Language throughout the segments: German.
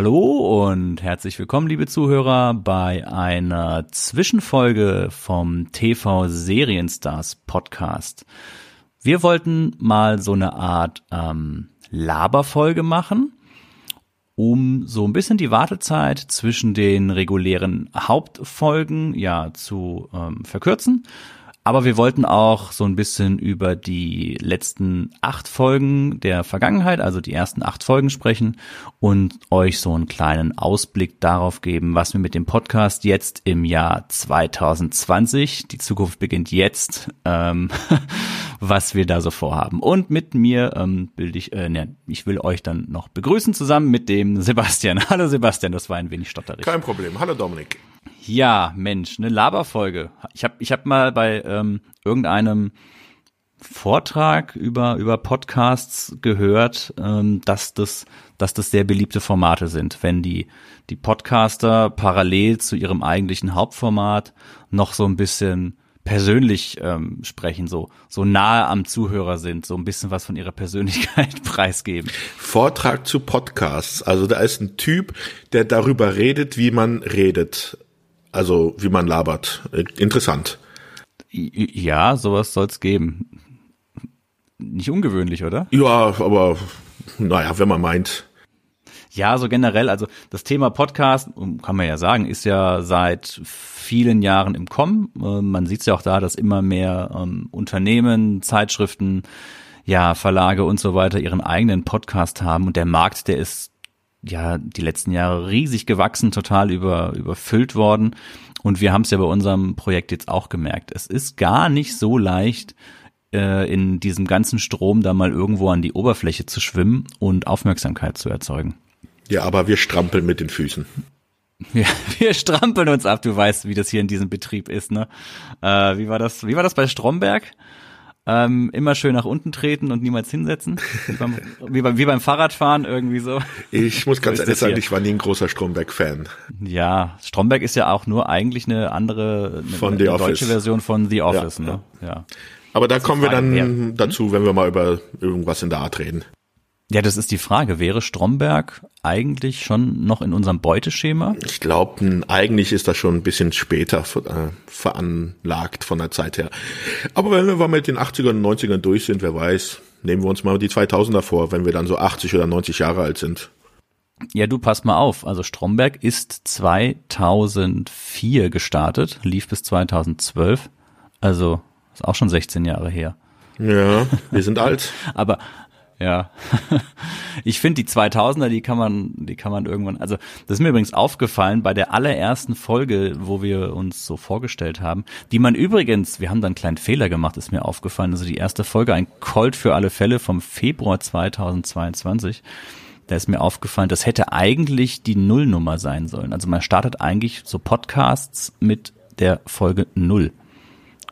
Hallo und herzlich willkommen, liebe Zuhörer, bei einer Zwischenfolge vom TV Serienstars Podcast. Wir wollten mal so eine Art ähm, Laberfolge machen, um so ein bisschen die Wartezeit zwischen den regulären Hauptfolgen ja zu ähm, verkürzen aber wir wollten auch so ein bisschen über die letzten acht Folgen der Vergangenheit, also die ersten acht Folgen sprechen und euch so einen kleinen Ausblick darauf geben, was wir mit dem Podcast jetzt im Jahr 2020, die Zukunft beginnt jetzt, ähm, was wir da so vorhaben. Und mit mir ähm, bilde ich, äh, ne, ich will euch dann noch begrüßen zusammen mit dem Sebastian. Hallo Sebastian, das war ein wenig stotterig. Kein Problem. Hallo Dominik. Ja, Mensch, eine Laberfolge. Ich habe ich hab mal bei ähm, irgendeinem Vortrag über über Podcasts gehört, ähm, dass das dass das sehr beliebte Formate sind, wenn die die Podcaster parallel zu ihrem eigentlichen Hauptformat noch so ein bisschen persönlich ähm, sprechen, so so nahe am Zuhörer sind, so ein bisschen was von ihrer Persönlichkeit preisgeben. Vortrag zu Podcasts, also da ist ein Typ, der darüber redet, wie man redet. Also wie man labert. Interessant. Ja, sowas soll es geben. Nicht ungewöhnlich, oder? Ja, aber naja, wenn man meint. Ja, so generell, also das Thema Podcast, kann man ja sagen, ist ja seit vielen Jahren im Kommen. Äh, man sieht es ja auch da, dass immer mehr ähm, Unternehmen, Zeitschriften, ja, Verlage und so weiter ihren eigenen Podcast haben und der Markt, der ist ja die letzten Jahre riesig gewachsen, total über, überfüllt worden. Und wir haben es ja bei unserem Projekt jetzt auch gemerkt. Es ist gar nicht so leicht, äh, in diesem ganzen Strom da mal irgendwo an die Oberfläche zu schwimmen und Aufmerksamkeit zu erzeugen. Ja, aber wir strampeln mit den Füßen. Ja, wir strampeln uns ab. Du weißt, wie das hier in diesem Betrieb ist, ne? Äh, wie war das? Wie war das bei Stromberg? Ähm, immer schön nach unten treten und niemals hinsetzen. Wie beim, wie beim, wie beim Fahrradfahren irgendwie so. Ich muss ganz so ehrlich sagen, ich war nie ein großer Stromberg-Fan. Ja, Stromberg ist ja auch nur eigentlich eine andere, eine, von eine, eine deutsche Version von The Office, ja, ne? Ja. Aber da kommen wir dann dazu, wenn wir mal über irgendwas in der Art reden. Ja, das ist die Frage. Wäre Stromberg eigentlich schon noch in unserem Beuteschema? Ich glaube, eigentlich ist das schon ein bisschen später äh, veranlagt von der Zeit her. Aber wenn wir mal mit den 80ern und 90ern durch sind, wer weiß, nehmen wir uns mal die 2000er vor, wenn wir dann so 80 oder 90 Jahre alt sind. Ja, du pass mal auf. Also Stromberg ist 2004 gestartet, lief bis 2012. Also ist auch schon 16 Jahre her. Ja, wir sind alt. Aber ja. ich finde die 2000er, die kann man, die kann man irgendwann, also das ist mir übrigens aufgefallen bei der allerersten Folge, wo wir uns so vorgestellt haben, die man übrigens, wir haben da einen kleinen Fehler gemacht, ist mir aufgefallen, also die erste Folge, ein Colt für alle Fälle vom Februar 2022, da ist mir aufgefallen, das hätte eigentlich die Nullnummer sein sollen. Also man startet eigentlich so Podcasts mit der Folge Null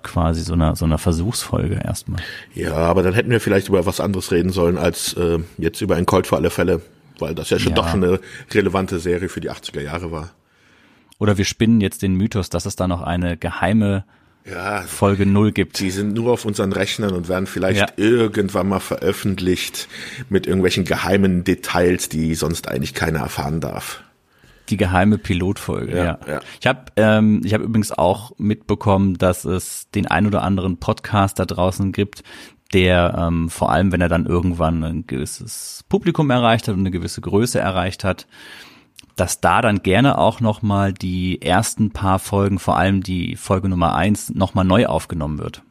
quasi so einer so einer Versuchsfolge erstmal. Ja, aber dann hätten wir vielleicht über was anderes reden sollen als äh, jetzt über ein Colt für alle Fälle, weil das ja schon ja. doch schon eine relevante Serie für die 80er Jahre war. Oder wir spinnen jetzt den Mythos, dass es da noch eine geheime ja, Folge null gibt. Die sind nur auf unseren Rechnern und werden vielleicht ja. irgendwann mal veröffentlicht mit irgendwelchen geheimen Details, die sonst eigentlich keiner erfahren darf. Die geheime Pilotfolge, ja. ja. ja. Ich habe ähm, ich hab übrigens auch mitbekommen, dass es den ein oder anderen Podcast da draußen gibt, der ähm, vor allem, wenn er dann irgendwann ein gewisses Publikum erreicht hat und eine gewisse Größe erreicht hat, dass da dann gerne auch nochmal die ersten paar Folgen, vor allem die Folge Nummer eins, nochmal neu aufgenommen wird.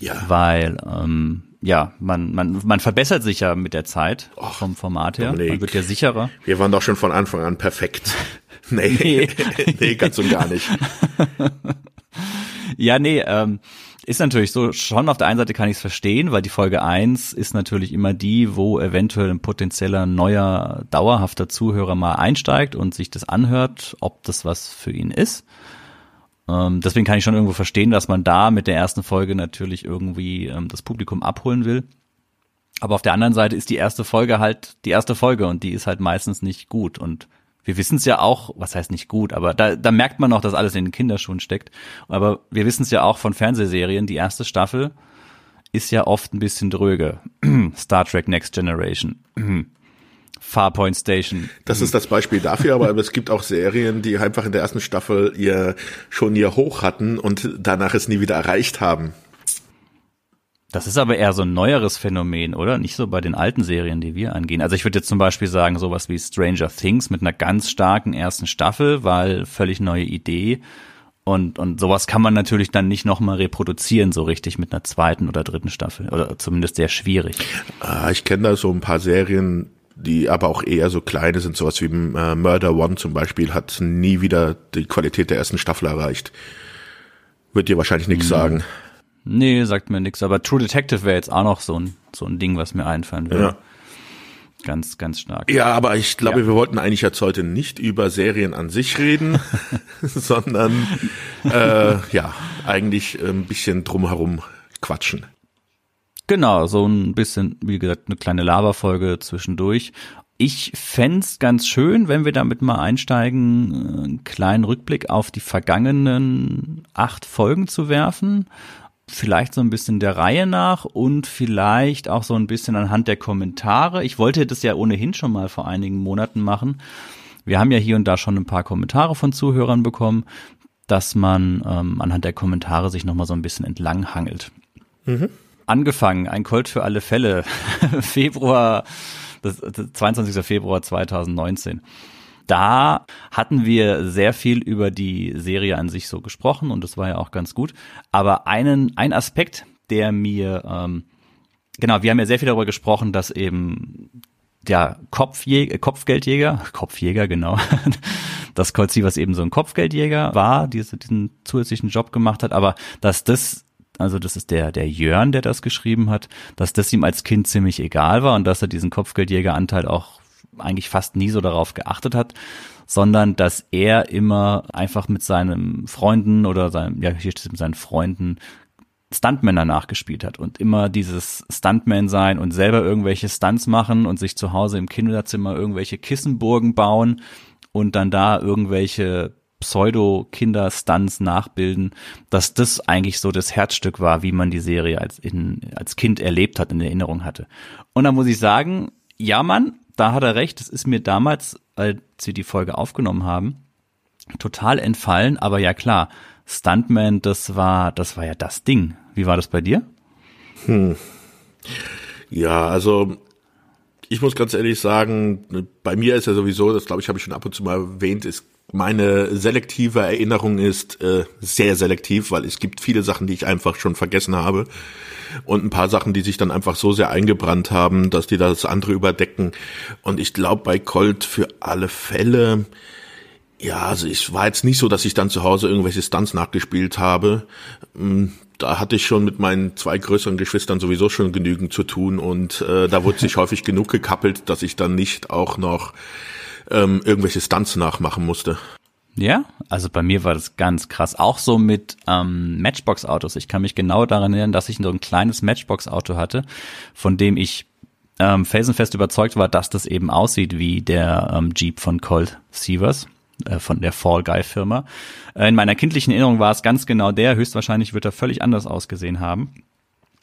Ja. Weil ähm, ja, man, man, man verbessert sich ja mit der Zeit Och, vom Format her. Dominik, man wird ja sicherer. Wir waren doch schon von Anfang an perfekt. nee, nee, nee ganz und gar nicht. ja, nee, ähm, ist natürlich so, schon auf der einen Seite kann ich es verstehen, weil die Folge eins ist natürlich immer die, wo eventuell ein potenzieller neuer, dauerhafter Zuhörer mal einsteigt und sich das anhört, ob das was für ihn ist. Ähm, deswegen kann ich schon irgendwo verstehen, dass man da mit der ersten Folge natürlich irgendwie ähm, das Publikum abholen will. Aber auf der anderen Seite ist die erste Folge halt die erste Folge und die ist halt meistens nicht gut. Und wir wissen es ja auch, was heißt nicht gut, aber da, da merkt man noch, dass alles in den Kinderschuhen steckt. Aber wir wissen es ja auch von Fernsehserien, die erste Staffel ist ja oft ein bisschen dröge. Star Trek Next Generation. Farpoint Station. Das ist das Beispiel dafür, aber es gibt auch Serien, die einfach in der ersten Staffel ihr schon ihr Hoch hatten und danach es nie wieder erreicht haben. Das ist aber eher so ein neueres Phänomen, oder? Nicht so bei den alten Serien, die wir angehen. Also ich würde jetzt zum Beispiel sagen, sowas wie Stranger Things mit einer ganz starken ersten Staffel, weil völlig neue Idee. Und, und sowas kann man natürlich dann nicht nochmal reproduzieren, so richtig mit einer zweiten oder dritten Staffel. Oder zumindest sehr schwierig. Ah, ich kenne da so ein paar Serien, die aber auch eher so kleine sind, sowas wie äh, Murder One zum Beispiel, hat nie wieder die Qualität der ersten Staffel erreicht. Wird dir wahrscheinlich nichts mhm. sagen. Nee, sagt mir nichts. Aber True Detective wäre jetzt auch noch so ein, so ein Ding, was mir einfallen würde. Ja. Ganz, ganz stark. Ja, aber ich glaube, ja. wir wollten eigentlich jetzt heute nicht über Serien an sich reden, sondern äh, ja, eigentlich ein bisschen drumherum quatschen. Genau, so ein bisschen, wie gesagt, eine kleine Lava-Folge zwischendurch. Ich fände ganz schön, wenn wir damit mal einsteigen, einen kleinen Rückblick auf die vergangenen acht Folgen zu werfen vielleicht so ein bisschen der Reihe nach und vielleicht auch so ein bisschen anhand der Kommentare. Ich wollte das ja ohnehin schon mal vor einigen Monaten machen. Wir haben ja hier und da schon ein paar Kommentare von Zuhörern bekommen, dass man ähm, anhand der Kommentare sich nochmal so ein bisschen entlang hangelt. Mhm. Angefangen, ein Colt für alle Fälle, Februar, das, das 22. Februar 2019 da hatten wir sehr viel über die Serie an sich so gesprochen und das war ja auch ganz gut. Aber einen, ein Aspekt, der mir, ähm, genau, wir haben ja sehr viel darüber gesprochen, dass eben der Kopfjäger, Kopfgeldjäger, Kopfjäger, genau, dass Colt Sievers eben so ein Kopfgeldjäger war, diese, diesen zusätzlichen Job gemacht hat, aber dass das also das ist der, der Jörn, der das geschrieben hat, dass das ihm als Kind ziemlich egal war und dass er diesen Kopfgeldjägeranteil auch eigentlich fast nie so darauf geachtet hat, sondern dass er immer einfach mit seinen Freunden oder seinem, ja, hier steht mit seinen Freunden Stuntmänner nachgespielt hat und immer dieses Stuntman sein und selber irgendwelche Stunts machen und sich zu Hause im Kinderzimmer irgendwelche Kissenburgen bauen und dann da irgendwelche Pseudo-Kinder-Stunts nachbilden, dass das eigentlich so das Herzstück war, wie man die Serie als, in, als Kind erlebt hat, in Erinnerung hatte. Und da muss ich sagen, ja, Mann, da hat er recht. Das ist mir damals, als wir die Folge aufgenommen haben, total entfallen. Aber ja klar, Stuntman, das war, das war ja das Ding. Wie war das bei dir? Hm. Ja, also ich muss ganz ehrlich sagen, bei mir ist ja sowieso, das glaube ich, habe ich schon ab und zu mal erwähnt, ist meine selektive Erinnerung ist äh, sehr selektiv, weil es gibt viele Sachen, die ich einfach schon vergessen habe und ein paar Sachen, die sich dann einfach so sehr eingebrannt haben, dass die das andere überdecken. Und ich glaube bei Colt für alle Fälle, ja, also es war jetzt nicht so, dass ich dann zu Hause irgendwelche Stunts nachgespielt habe. Hm, da hatte ich schon mit meinen zwei größeren Geschwistern sowieso schon genügend zu tun und äh, da wurde sich häufig genug gekappelt, dass ich dann nicht auch noch ähm, irgendwelche Stunts nachmachen musste. Ja, also bei mir war das ganz krass. Auch so mit ähm, Matchbox-Autos. Ich kann mich genau daran erinnern, dass ich so ein kleines Matchbox-Auto hatte, von dem ich ähm, felsenfest überzeugt war, dass das eben aussieht wie der ähm, Jeep von Colt Sievers äh, von der Fall Guy Firma. Äh, in meiner kindlichen Erinnerung war es ganz genau der. Höchstwahrscheinlich wird er völlig anders ausgesehen haben.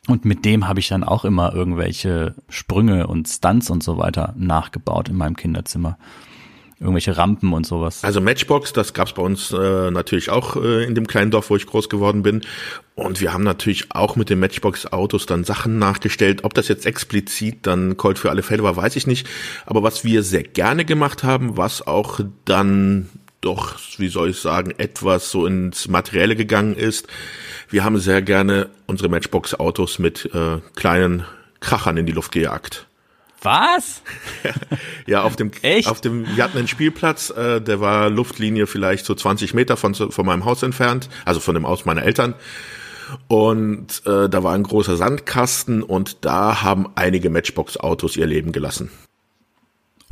Und mit dem habe ich dann auch immer irgendwelche Sprünge und Stunts und so weiter nachgebaut in meinem Kinderzimmer irgendwelche Rampen und sowas. Also Matchbox, das gab's bei uns äh, natürlich auch äh, in dem kleinen Dorf, wo ich groß geworden bin. Und wir haben natürlich auch mit den Matchbox-Autos dann Sachen nachgestellt. Ob das jetzt explizit dann Colt für alle Fälle war, weiß ich nicht. Aber was wir sehr gerne gemacht haben, was auch dann doch, wie soll ich sagen, etwas so ins Materielle gegangen ist. Wir haben sehr gerne unsere Matchbox-Autos mit äh, kleinen Krachern in die Luft gejagt. Was? ja, auf dem, Echt? auf dem, wir hatten einen Spielplatz, äh, der war Luftlinie vielleicht so 20 Meter von, von meinem Haus entfernt, also von dem Haus meiner Eltern. Und äh, da war ein großer Sandkasten und da haben einige Matchbox-Autos ihr Leben gelassen.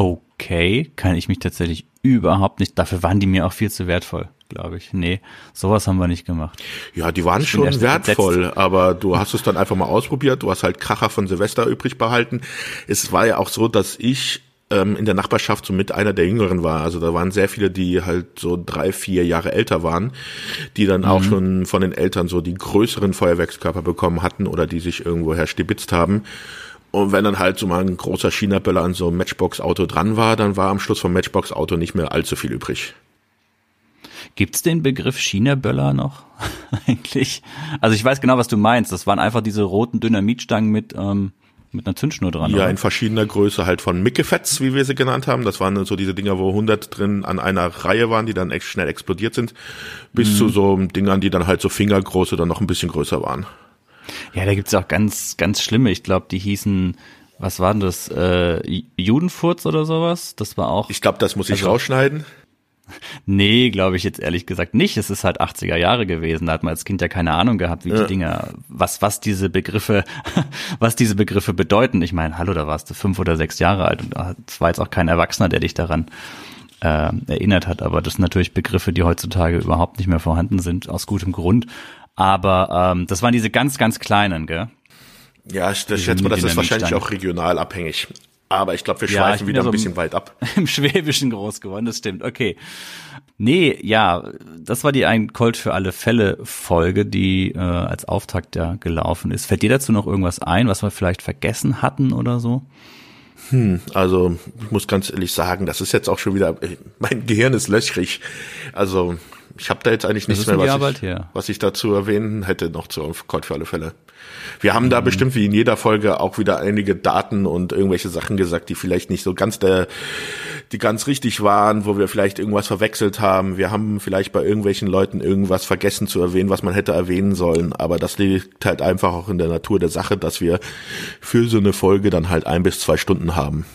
Okay, kann ich mich tatsächlich überhaupt nicht, dafür waren die mir auch viel zu wertvoll glaube ich. Nee, sowas haben wir nicht gemacht. Ja, die waren schon wertvoll, entsetzt. aber du hast es dann einfach mal ausprobiert. Du hast halt Kracher von Silvester übrig behalten. Es war ja auch so, dass ich ähm, in der Nachbarschaft so mit einer der Jüngeren war. Also da waren sehr viele, die halt so drei, vier Jahre älter waren, die dann mhm. auch schon von den Eltern so die größeren Feuerwerkskörper bekommen hatten oder die sich irgendwoher stibitzt haben. Und wenn dann halt so mal ein großer China-Böller an so einem Matchbox-Auto dran war, dann war am Schluss vom Matchbox-Auto nicht mehr allzu viel übrig. Gibt's den Begriff China-Böller noch eigentlich? Also ich weiß genau, was du meinst. Das waren einfach diese roten Dynamitstangen mit ähm, mit einer Zündschnur dran. Ja, oder? in verschiedener Größe halt von Mickefets, wie wir sie genannt haben. Das waren so diese Dinger, wo 100 drin an einer Reihe waren, die dann echt schnell explodiert sind, bis mhm. zu so Dingern, die dann halt so fingergroß oder noch ein bisschen größer waren. Ja, da gibt's auch ganz, ganz schlimme. Ich glaube, die hießen, was waren das, äh, Judenfurz oder sowas? Das war auch. Ich glaube, das muss ich also, rausschneiden. Nee, glaube ich jetzt ehrlich gesagt nicht. Es ist halt 80er Jahre gewesen. Da hat man als Kind ja keine Ahnung gehabt, wie ja. die Dinger, was, was diese Begriffe, was diese Begriffe bedeuten. Ich meine, hallo, da warst du fünf oder sechs Jahre alt und es war jetzt auch kein Erwachsener, der dich daran äh, erinnert hat. Aber das sind natürlich Begriffe, die heutzutage überhaupt nicht mehr vorhanden sind, aus gutem Grund. Aber ähm, das waren diese ganz, ganz kleinen, gell? Ja, ich, ich schätze mal, das ist wahrscheinlich auch regional abhängig. Aber ich glaube, wir ja, schweifen wieder ein bisschen weit ab. Im Schwäbischen groß geworden, das stimmt. Okay. Nee, ja, das war die ein Colt für alle Fälle Folge, die äh, als Auftakt ja gelaufen ist. Fällt dir dazu noch irgendwas ein, was wir vielleicht vergessen hatten oder so? Hm, also ich muss ganz ehrlich sagen, das ist jetzt auch schon wieder, mein Gehirn ist löchrig. Also ich habe da jetzt eigentlich nichts mehr, was ich, was ich dazu erwähnen hätte, noch zu Colt für alle Fälle. Wir haben mhm. da bestimmt wie in jeder Folge auch wieder einige Daten und irgendwelche Sachen gesagt, die vielleicht nicht so ganz der, die ganz richtig waren, wo wir vielleicht irgendwas verwechselt haben. Wir haben vielleicht bei irgendwelchen Leuten irgendwas vergessen zu erwähnen, was man hätte erwähnen sollen. Aber das liegt halt einfach auch in der Natur der Sache, dass wir für so eine Folge dann halt ein bis zwei Stunden haben.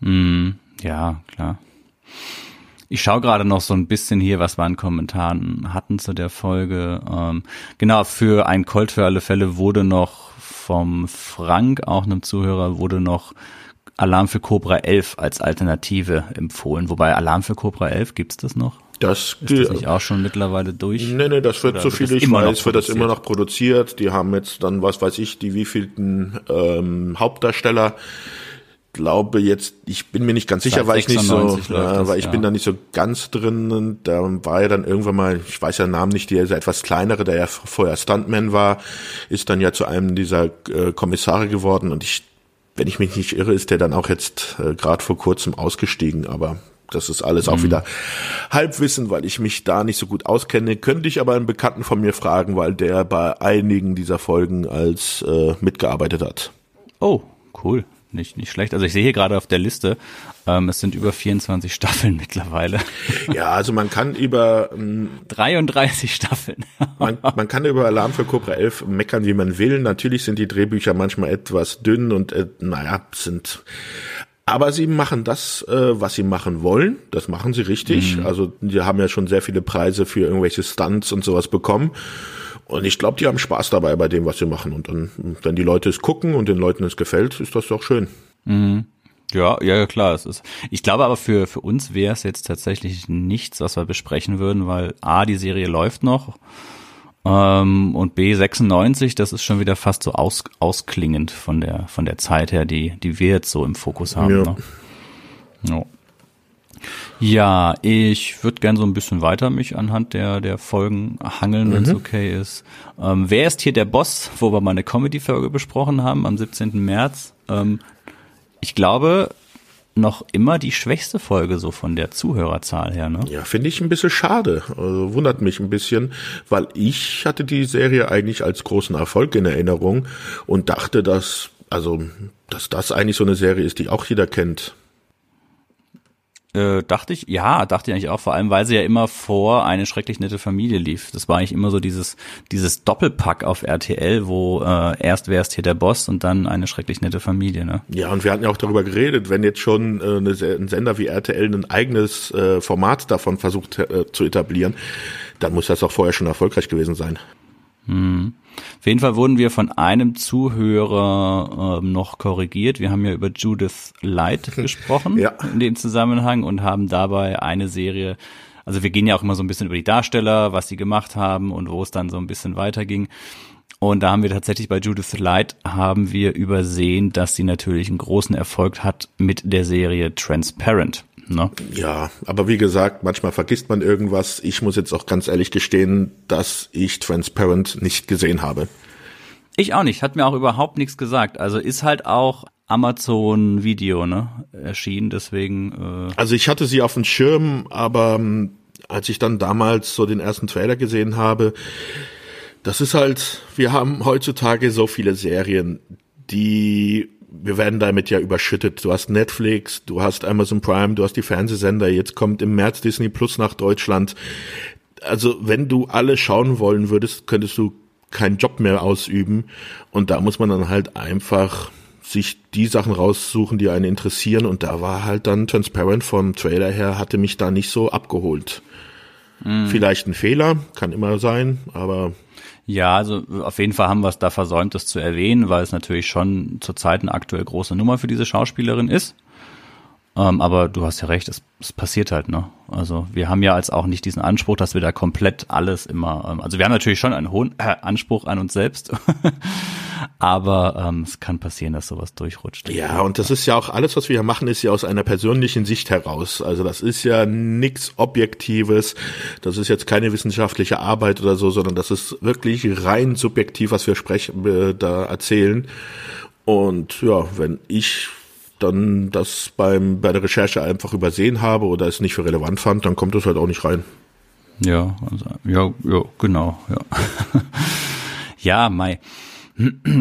Mm, ja, klar. Ich schaue gerade noch so ein bisschen hier, was wir an Kommentaren hatten zu der Folge. Ähm, genau, für ein Colt für alle Fälle wurde noch vom Frank, auch einem Zuhörer, wurde noch Alarm für Cobra 11 als Alternative empfohlen. Wobei Alarm für Cobra 11, gibt's das noch? Das ist das nicht auch schon mittlerweile durch? Nee, nee, das wird Oder so viel ich weiß, wird das immer noch produziert. Die haben jetzt dann, was weiß ich, die wievielten ähm, Hauptdarsteller glaube jetzt, ich bin mir nicht ganz sicher, weil ich nicht so, ja, weil ich ja. bin da nicht so ganz drin und da war ja dann irgendwann mal, ich weiß ja den Namen nicht, der etwas kleinere, der ja vorher Stuntman war, ist dann ja zu einem dieser äh, Kommissare geworden und ich, wenn ich mich nicht irre, ist der dann auch jetzt äh, gerade vor kurzem ausgestiegen, aber das ist alles mhm. auch wieder Halbwissen, weil ich mich da nicht so gut auskenne. Könnte ich aber einen Bekannten von mir fragen, weil der bei einigen dieser Folgen als äh, mitgearbeitet hat. Oh, cool nicht, nicht schlecht. Also ich sehe hier gerade auf der Liste, ähm, es sind über 24 Staffeln mittlerweile. Ja, also man kann über ähm, 33 Staffeln. man, man kann über Alarm für Cobra 11 meckern, wie man will. Natürlich sind die Drehbücher manchmal etwas dünn und äh, naja, sind aber sie machen das, äh, was sie machen wollen. Das machen sie richtig. Mhm. Also die haben ja schon sehr viele Preise für irgendwelche Stunts und sowas bekommen. Und ich glaube, die haben Spaß dabei bei dem, was sie machen. Und dann, wenn die Leute es gucken und den Leuten es gefällt, ist das doch schön. Mhm. Ja, ja, klar. Es ist. Ich glaube aber für für uns wäre es jetzt tatsächlich nichts, was wir besprechen würden, weil a die Serie läuft noch ähm, und b 96, das ist schon wieder fast so aus, ausklingend von der von der Zeit her, die die wir jetzt so im Fokus haben. Ja. Ne? Ja. Ja, ich würde gern so ein bisschen weiter mich anhand der, der Folgen hangeln, mhm. wenn es okay ist. Ähm, wer ist hier der Boss, wo wir mal eine Comedy-Folge besprochen haben am 17. März? Ähm, ich glaube, noch immer die schwächste Folge so von der Zuhörerzahl her, ne? Ja, finde ich ein bisschen schade. Also wundert mich ein bisschen, weil ich hatte die Serie eigentlich als großen Erfolg in Erinnerung und dachte, dass, also, dass das eigentlich so eine Serie ist, die auch jeder kennt. Äh, dachte ich, ja, dachte ich eigentlich auch, vor allem, weil sie ja immer vor eine schrecklich nette Familie lief. Das war eigentlich immer so dieses, dieses Doppelpack auf RTL, wo äh, erst wärst hier der Boss und dann eine schrecklich nette Familie, ne? Ja, und wir hatten ja auch darüber geredet, wenn jetzt schon äh, ein Sender wie RTL ein eigenes äh, Format davon versucht äh, zu etablieren, dann muss das auch vorher schon erfolgreich gewesen sein. Hm. Auf jeden Fall wurden wir von einem Zuhörer äh, noch korrigiert. Wir haben ja über Judith Light gesprochen ja. in dem Zusammenhang und haben dabei eine Serie, also wir gehen ja auch immer so ein bisschen über die Darsteller, was sie gemacht haben und wo es dann so ein bisschen weiterging. Und da haben wir tatsächlich bei Judith Light haben wir übersehen, dass sie natürlich einen großen Erfolg hat mit der Serie Transparent. Ne? Ja, aber wie gesagt, manchmal vergisst man irgendwas. Ich muss jetzt auch ganz ehrlich gestehen, dass ich Transparent nicht gesehen habe. Ich auch nicht, hat mir auch überhaupt nichts gesagt. Also ist halt auch Amazon Video, ne, erschienen, deswegen. Äh also ich hatte sie auf dem Schirm, aber ähm, als ich dann damals so den ersten Trailer gesehen habe, das ist halt, wir haben heutzutage so viele Serien, die wir werden damit ja überschüttet. Du hast Netflix, du hast Amazon Prime, du hast die Fernsehsender, jetzt kommt im März Disney Plus nach Deutschland. Also wenn du alle schauen wollen würdest, könntest du keinen Job mehr ausüben. Und da muss man dann halt einfach sich die Sachen raussuchen, die einen interessieren. Und da war halt dann Transparent vom Trailer her, hatte mich da nicht so abgeholt. Mhm. Vielleicht ein Fehler, kann immer sein, aber ja, also auf jeden Fall haben wir es da versäumt, das zu erwähnen, weil es natürlich schon zurzeit eine aktuell große Nummer für diese Schauspielerin ist. Ähm, aber du hast ja recht, es, es passiert halt, ne? Also wir haben ja als auch nicht diesen Anspruch, dass wir da komplett alles immer, ähm, also wir haben natürlich schon einen hohen äh, Anspruch an uns selbst, aber ähm, es kann passieren, dass sowas durchrutscht. Ja, und das ist ja auch alles, was wir hier machen, ist ja aus einer persönlichen Sicht heraus. Also das ist ja nichts Objektives, das ist jetzt keine wissenschaftliche Arbeit oder so, sondern das ist wirklich rein subjektiv, was wir sprechen, äh, da erzählen. Und ja, wenn ich dann das beim, bei der Recherche einfach übersehen habe oder es nicht für relevant fand, dann kommt es halt auch nicht rein. Ja, also, ja, ja, genau, ja. ja, Mai.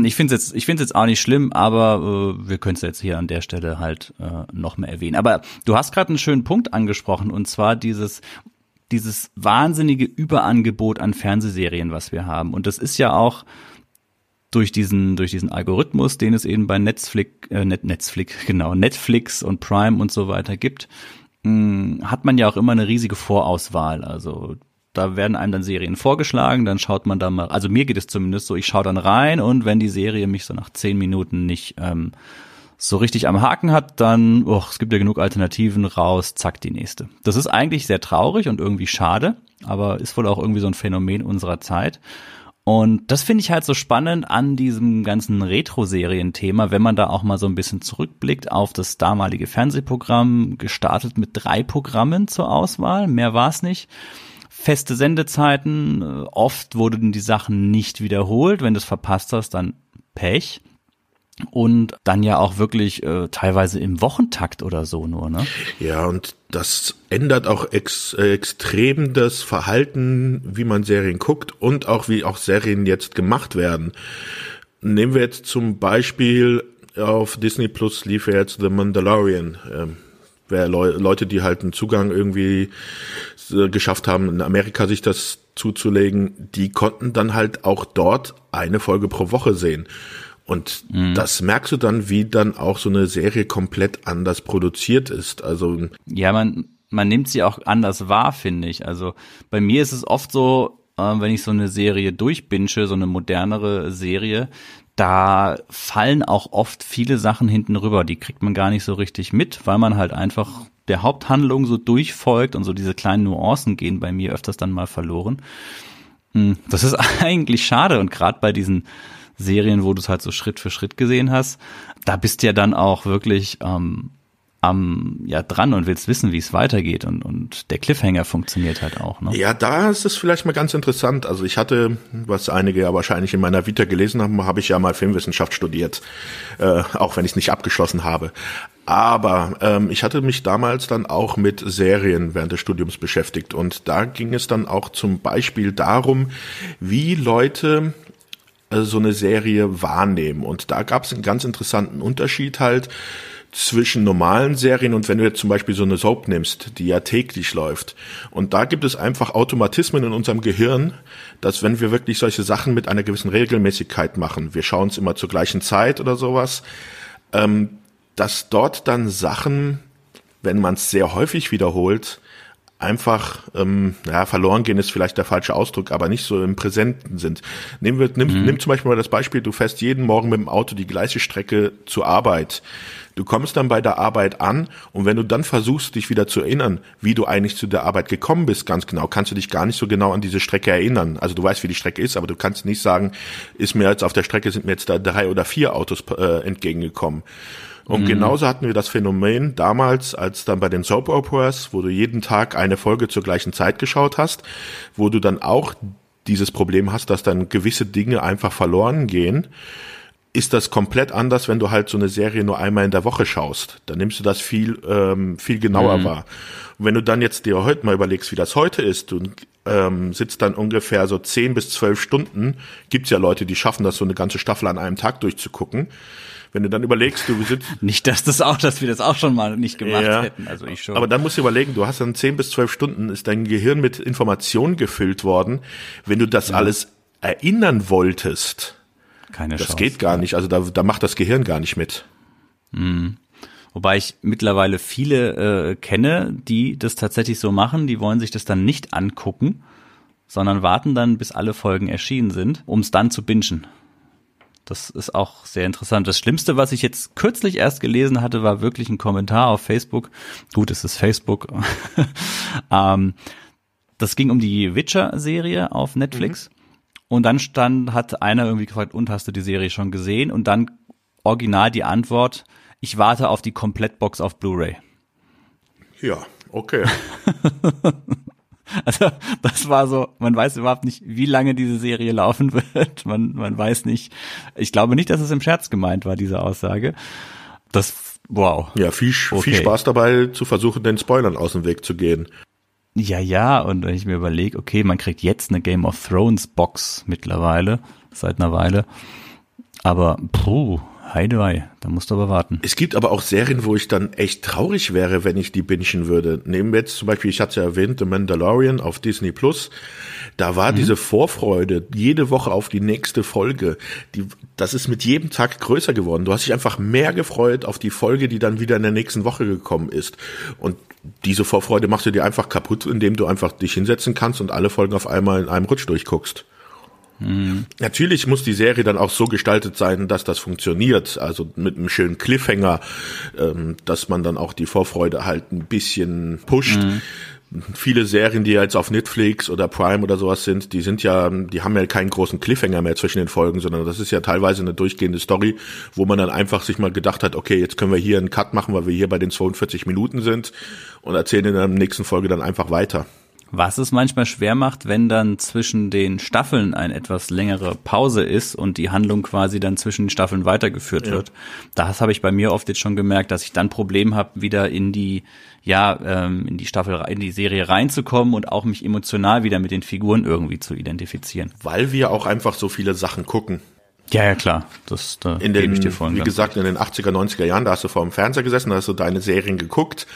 Ich finde es jetzt, jetzt auch nicht schlimm, aber äh, wir können es jetzt hier an der Stelle halt äh, noch mehr erwähnen. Aber du hast gerade einen schönen Punkt angesprochen und zwar dieses dieses wahnsinnige Überangebot an Fernsehserien, was wir haben. Und das ist ja auch durch diesen, durch diesen Algorithmus, den es eben bei Netflix, äh, Net, Netflix, genau, Netflix und Prime und so weiter gibt, mh, hm, hat man ja auch immer eine riesige Vorauswahl. Also da werden einem dann Serien vorgeschlagen, dann schaut man da mal, also mir geht es zumindest so, ich schaue dann rein und wenn die Serie mich so nach zehn Minuten nicht ähm, so richtig am Haken hat, dann, oh, es gibt ja genug Alternativen, raus, zack, die nächste. Das ist eigentlich sehr traurig und irgendwie schade, aber ist wohl auch irgendwie so ein Phänomen unserer Zeit. Und das finde ich halt so spannend an diesem ganzen Retro-Serien-Thema, wenn man da auch mal so ein bisschen zurückblickt auf das damalige Fernsehprogramm, gestartet mit drei Programmen zur Auswahl, mehr war es nicht. Feste Sendezeiten, äh, oft wurden die Sachen nicht wiederholt, wenn du es verpasst hast, dann Pech und dann ja auch wirklich äh, teilweise im Wochentakt oder so nur, ne? Ja, und das ändert auch ex, äh, extrem das Verhalten, wie man Serien guckt und auch wie auch Serien jetzt gemacht werden. Nehmen wir jetzt zum Beispiel auf Disney Plus lief ja jetzt The Mandalorian. Ähm, wer Le Leute, die halt einen Zugang irgendwie äh, geschafft haben, in Amerika sich das zuzulegen, die konnten dann halt auch dort eine Folge pro Woche sehen. Und mhm. das merkst du dann, wie dann auch so eine Serie komplett anders produziert ist. Also ja, man man nimmt sie auch anders wahr, finde ich. Also bei mir ist es oft so, äh, wenn ich so eine Serie durchbinsche, so eine modernere Serie, da fallen auch oft viele Sachen hinten rüber. Die kriegt man gar nicht so richtig mit, weil man halt einfach der Haupthandlung so durchfolgt und so diese kleinen Nuancen gehen bei mir öfters dann mal verloren. Hm, das ist eigentlich schade und gerade bei diesen Serien, wo du es halt so Schritt für Schritt gesehen hast, da bist du ja dann auch wirklich ähm, am ja dran und willst wissen, wie es weitergeht und und der Cliffhanger funktioniert halt auch. Ne? Ja, da ist es vielleicht mal ganz interessant. Also ich hatte, was einige ja wahrscheinlich in meiner Vita gelesen haben, habe ich ja mal Filmwissenschaft studiert, äh, auch wenn ich es nicht abgeschlossen habe. Aber ähm, ich hatte mich damals dann auch mit Serien während des Studiums beschäftigt und da ging es dann auch zum Beispiel darum, wie Leute also so eine Serie wahrnehmen. Und da gab es einen ganz interessanten Unterschied halt zwischen normalen Serien und wenn du jetzt zum Beispiel so eine Soap nimmst, die ja täglich läuft. Und da gibt es einfach Automatismen in unserem Gehirn, dass wenn wir wirklich solche Sachen mit einer gewissen Regelmäßigkeit machen, wir schauen es immer zur gleichen Zeit oder sowas, ähm, dass dort dann Sachen, wenn man es sehr häufig wiederholt, einfach, ähm, ja, verloren gehen ist vielleicht der falsche Ausdruck, aber nicht so im Präsenten sind. Nehmen wir, nimm, mhm. nimm zum Beispiel mal das Beispiel, du fährst jeden Morgen mit dem Auto die gleiche Strecke zur Arbeit. Du kommst dann bei der Arbeit an und wenn du dann versuchst, dich wieder zu erinnern, wie du eigentlich zu der Arbeit gekommen bist, ganz genau, kannst du dich gar nicht so genau an diese Strecke erinnern. Also du weißt, wie die Strecke ist, aber du kannst nicht sagen, ist mir jetzt auf der Strecke sind mir jetzt da drei oder vier Autos äh, entgegengekommen. Und mhm. genauso hatten wir das Phänomen damals, als dann bei den Soap Operas, wo du jeden Tag eine Folge zur gleichen Zeit geschaut hast, wo du dann auch dieses Problem hast, dass dann gewisse Dinge einfach verloren gehen, ist das komplett anders, wenn du halt so eine Serie nur einmal in der Woche schaust. Dann nimmst du das viel, ähm, viel genauer mhm. wahr. Und wenn du dann jetzt dir heute mal überlegst, wie das heute ist, du ähm, sitzt dann ungefähr so zehn bis zwölf Stunden, gibt's ja Leute, die schaffen das, so eine ganze Staffel an einem Tag durchzugucken. Wenn du dann überlegst, du sitzt. Nicht, dass das auch, dass wir das auch schon mal nicht gemacht ja, hätten. Also ich schon. Aber dann musst du überlegen, du hast dann zehn bis zwölf Stunden, ist dein Gehirn mit Informationen gefüllt worden. Wenn du das ja. alles erinnern wolltest, keine das Chance. geht gar nicht. Also da, da macht das Gehirn gar nicht mit. Mhm. Wobei ich mittlerweile viele äh, kenne, die das tatsächlich so machen. Die wollen sich das dann nicht angucken, sondern warten dann, bis alle Folgen erschienen sind, um es dann zu bingen. Das ist auch sehr interessant. Das Schlimmste, was ich jetzt kürzlich erst gelesen hatte, war wirklich ein Kommentar auf Facebook. Gut, es ist Facebook. ähm, das ging um die Witcher-Serie auf Netflix. Mhm. Und dann stand, hat einer irgendwie gefragt, und hast du die Serie schon gesehen? Und dann original die Antwort, ich warte auf die Komplettbox auf Blu-ray. Ja, okay. also das war so, man weiß überhaupt nicht, wie lange diese Serie laufen wird. Man, man weiß nicht. Ich glaube nicht, dass es im Scherz gemeint war, diese Aussage. Das, wow. Ja, viel, okay. viel Spaß dabei zu versuchen, den Spoilern aus dem Weg zu gehen. Ja, ja, und wenn ich mir überlege, okay, man kriegt jetzt eine Game of Thrones Box mittlerweile, seit einer Weile. Aber, puh, Heidewei, da musst du aber warten. Es gibt aber auch Serien, wo ich dann echt traurig wäre, wenn ich die bingen würde. Nehmen wir jetzt zum Beispiel, ich hatte es ja erwähnt, The Mandalorian auf Disney Plus. Da war mhm. diese Vorfreude jede Woche auf die nächste Folge. Die, das ist mit jedem Tag größer geworden. Du hast dich einfach mehr gefreut auf die Folge, die dann wieder in der nächsten Woche gekommen ist. Und diese Vorfreude machst du dir einfach kaputt, indem du einfach dich hinsetzen kannst und alle Folgen auf einmal in einem Rutsch durchguckst. Mhm. Natürlich muss die Serie dann auch so gestaltet sein, dass das funktioniert. Also mit einem schönen Cliffhanger, ähm, dass man dann auch die Vorfreude halt ein bisschen pusht. Mhm. Viele Serien, die jetzt auf Netflix oder Prime oder sowas sind, die sind ja, die haben ja keinen großen Cliffhanger mehr zwischen den Folgen, sondern das ist ja teilweise eine durchgehende Story, wo man dann einfach sich mal gedacht hat, okay, jetzt können wir hier einen Cut machen, weil wir hier bei den 42 Minuten sind und erzählen in der nächsten Folge dann einfach weiter. Was es manchmal schwer macht, wenn dann zwischen den Staffeln eine etwas längere Pause ist und die Handlung quasi dann zwischen den Staffeln weitergeführt ja. wird. Das habe ich bei mir oft jetzt schon gemerkt, dass ich dann Problem habe, wieder in die ja ähm, in die Staffel in die Serie reinzukommen und auch mich emotional wieder mit den Figuren irgendwie zu identifizieren. Weil wir auch einfach so viele Sachen gucken. Ja, ja, klar. Das da in den, ich dir vorhin Wie gesagt, in den 80er, 90er Jahren, da hast du vor dem Fernseher gesessen, da hast du deine Serien geguckt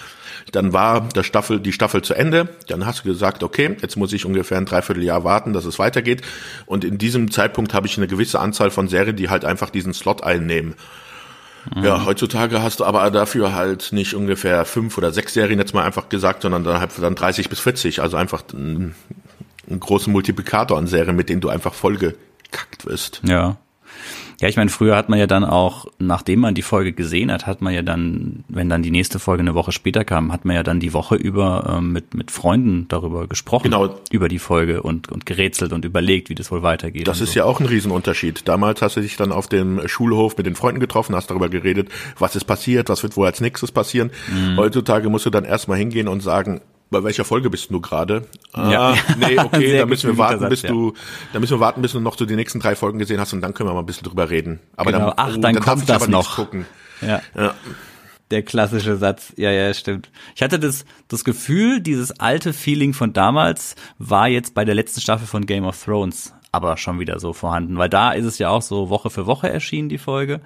dann war der Staffel, die Staffel zu Ende. Dann hast du gesagt, okay, jetzt muss ich ungefähr ein Dreivierteljahr warten, dass es weitergeht. Und in diesem Zeitpunkt habe ich eine gewisse Anzahl von Serien, die halt einfach diesen Slot einnehmen. Mhm. Ja, heutzutage hast du aber dafür halt nicht ungefähr fünf oder sechs Serien jetzt mal einfach gesagt, sondern dann halt dann 30 bis 40. Also einfach einen, einen großen Multiplikator an Serien, mit denen du einfach vollgekackt wirst. Ja. Ja, ich meine, früher hat man ja dann auch, nachdem man die Folge gesehen hat, hat man ja dann, wenn dann die nächste Folge eine Woche später kam, hat man ja dann die Woche über ähm, mit, mit Freunden darüber gesprochen. Genau. Über die Folge und, und gerätselt und überlegt, wie das wohl weitergeht. Das ist so. ja auch ein Riesenunterschied. Damals hast du dich dann auf dem Schulhof mit den Freunden getroffen, hast darüber geredet, was ist passiert, was wird wohl als nächstes passieren. Mhm. Heutzutage musst du dann erstmal hingehen und sagen, bei welcher Folge bist du gerade? Ah, ja. nee, okay, da müssen wir warten, Satz, bis ja. du, da müssen wir warten, bis du noch so die nächsten drei Folgen gesehen hast und dann können wir mal ein bisschen drüber reden. Aber genau. dann, ach, dann, dann kommt das noch. Gucken. Ja. ja. Der klassische Satz. Ja, ja, stimmt. Ich hatte das, das Gefühl, dieses alte Feeling von damals war jetzt bei der letzten Staffel von Game of Thrones aber schon wieder so vorhanden, weil da ist es ja auch so Woche für Woche erschienen, die Folge.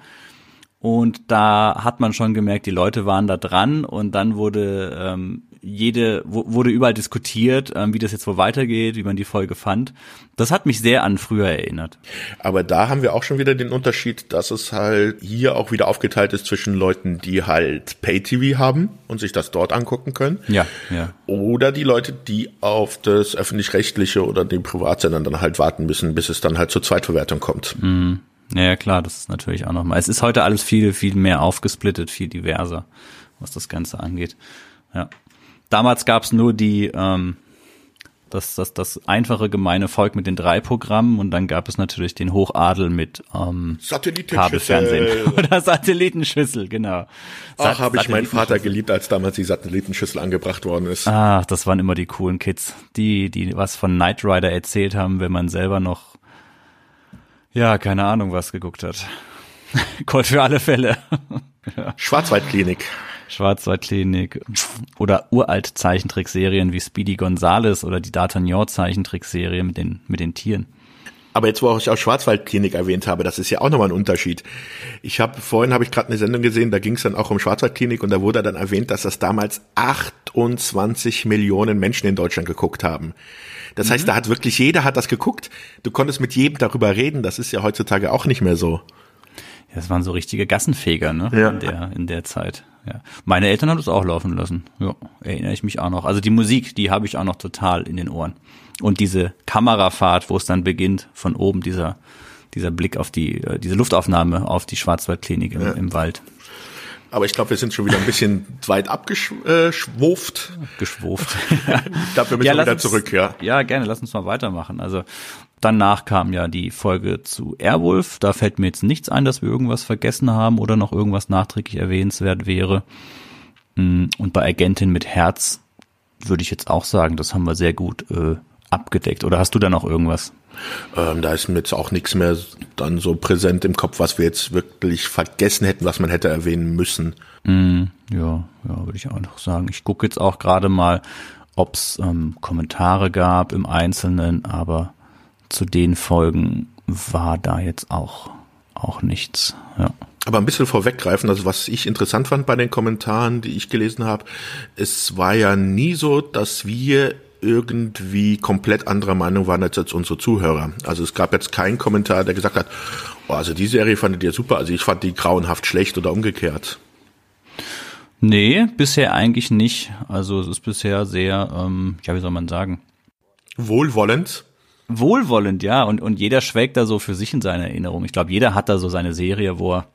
Und da hat man schon gemerkt, die Leute waren da dran und dann wurde ähm, jede, wurde überall diskutiert, ähm, wie das jetzt wohl weitergeht, wie man die Folge fand. Das hat mich sehr an früher erinnert. Aber da haben wir auch schon wieder den Unterschied, dass es halt hier auch wieder aufgeteilt ist zwischen Leuten, die halt Pay-TV haben und sich das dort angucken können. Ja, ja. Oder die Leute, die auf das öffentlich-rechtliche oder den Privatsendern dann halt warten müssen, bis es dann halt zur Zweitverwertung kommt. Mhm. Ja, klar, das ist natürlich auch nochmal. Es ist heute alles viel, viel mehr aufgesplittet, viel diverser, was das Ganze angeht. Ja. Damals gab's nur die, ähm, Das, das, das einfache gemeine Volk mit den drei Programmen und dann gab es natürlich den Hochadel mit ähm, Kabelfernsehen oder Satellitenschüssel, genau. Ach, habe ich meinen Vater geliebt, als damals die Satellitenschüssel angebracht worden ist. Ach, das waren immer die coolen Kids, die, die was von Knight Rider erzählt haben, wenn man selber noch, ja, keine Ahnung, was geguckt hat. Gold für alle Fälle. ja. Schwarzwaldklinik. Schwarzwaldklinik oder uralt Zeichentrickserien wie Speedy Gonzales oder die D'Artagnan Zeichentrickserie mit den, mit den Tieren. Aber jetzt, wo ich auch Schwarzwaldklinik erwähnt habe, das ist ja auch nochmal ein Unterschied. Ich habe vorhin habe ich gerade eine Sendung gesehen, da ging es dann auch um Schwarzwaldklinik und da wurde dann erwähnt, dass das damals 28 Millionen Menschen in Deutschland geguckt haben. Das mhm. heißt, da hat wirklich jeder hat das geguckt. Du konntest mit jedem darüber reden. Das ist ja heutzutage auch nicht mehr so. Ja, das waren so richtige Gassenfeger, ne? Ja. In der, in der Zeit. Ja. Meine Eltern haben das auch laufen lassen. Ja, erinnere ich mich auch noch. Also die Musik, die habe ich auch noch total in den Ohren. Und diese Kamerafahrt, wo es dann beginnt, von oben dieser, dieser Blick auf die, äh, diese Luftaufnahme auf die Schwarzwaldklinik im, ja. im Wald. Aber ich glaube, wir sind schon wieder ein bisschen weit abgeschwuft. Geschwuft. Dafür müssen ja, wir wieder uns, zurück, ja. Ja, gerne, lass uns mal weitermachen. Also danach kam ja die Folge zu Airwolf. Da fällt mir jetzt nichts ein, dass wir irgendwas vergessen haben oder noch irgendwas nachträglich erwähnenswert wäre. Mm, und bei Agentin mit Herz würde ich jetzt auch sagen, das haben wir sehr gut äh, abgedeckt. Oder hast du da noch irgendwas? Ähm, da ist mir jetzt auch nichts mehr dann so präsent im Kopf, was wir jetzt wirklich vergessen hätten, was man hätte erwähnen müssen. Mm, ja, ja, würde ich auch noch sagen. Ich gucke jetzt auch gerade mal, ob es ähm, Kommentare gab im Einzelnen, aber zu den Folgen war da jetzt auch, auch nichts. Ja. Aber ein bisschen vorweggreifen, also was ich interessant fand bei den Kommentaren, die ich gelesen habe, es war ja nie so, dass wir irgendwie komplett anderer Meinung waren als, als unsere Zuhörer. Also es gab jetzt keinen Kommentar, der gesagt hat, oh, also die Serie fandet ihr super, also ich fand die grauenhaft schlecht oder umgekehrt. Nee, bisher eigentlich nicht. Also es ist bisher sehr, ähm, ja, wie soll man sagen? Wohlwollend. Wohlwollend, ja. Und, und jeder schwelgt da so für sich in seiner Erinnerung. Ich glaube, jeder hat da so seine Serie, wo er,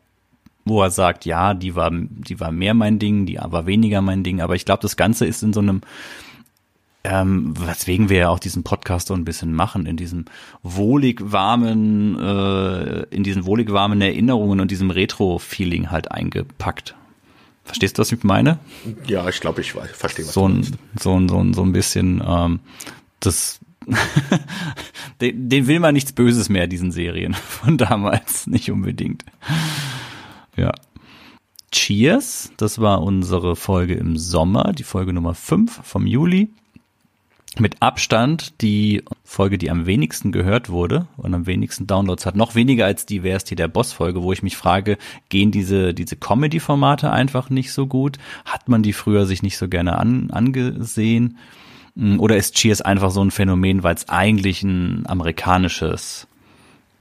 wo er sagt, ja, die war, die war mehr mein Ding, die war weniger mein Ding. Aber ich glaube, das Ganze ist in so einem, ähm, weswegen wir ja auch diesen Podcast so ein bisschen machen, in diesem wohlig warmen, äh, in diesen wohlig warmen Erinnerungen und diesem Retro-Feeling halt eingepackt. Verstehst du, was ich meine? Ja, ich glaube, ich verstehe, was so ein, So ein, so ein, so ein bisschen, ähm, das, den, den will man nichts Böses mehr, diesen Serien von damals, nicht unbedingt. Ja. Cheers, das war unsere Folge im Sommer, die Folge Nummer 5 vom Juli mit Abstand die Folge, die am wenigsten gehört wurde und am wenigsten Downloads hat. Noch weniger als die Wer ist hier der Boss-Folge, wo ich mich frage, gehen diese, diese Comedy-Formate einfach nicht so gut? Hat man die früher sich nicht so gerne an, angesehen? Hm, oder ist Cheers einfach so ein Phänomen, weil es eigentlich ein amerikanisches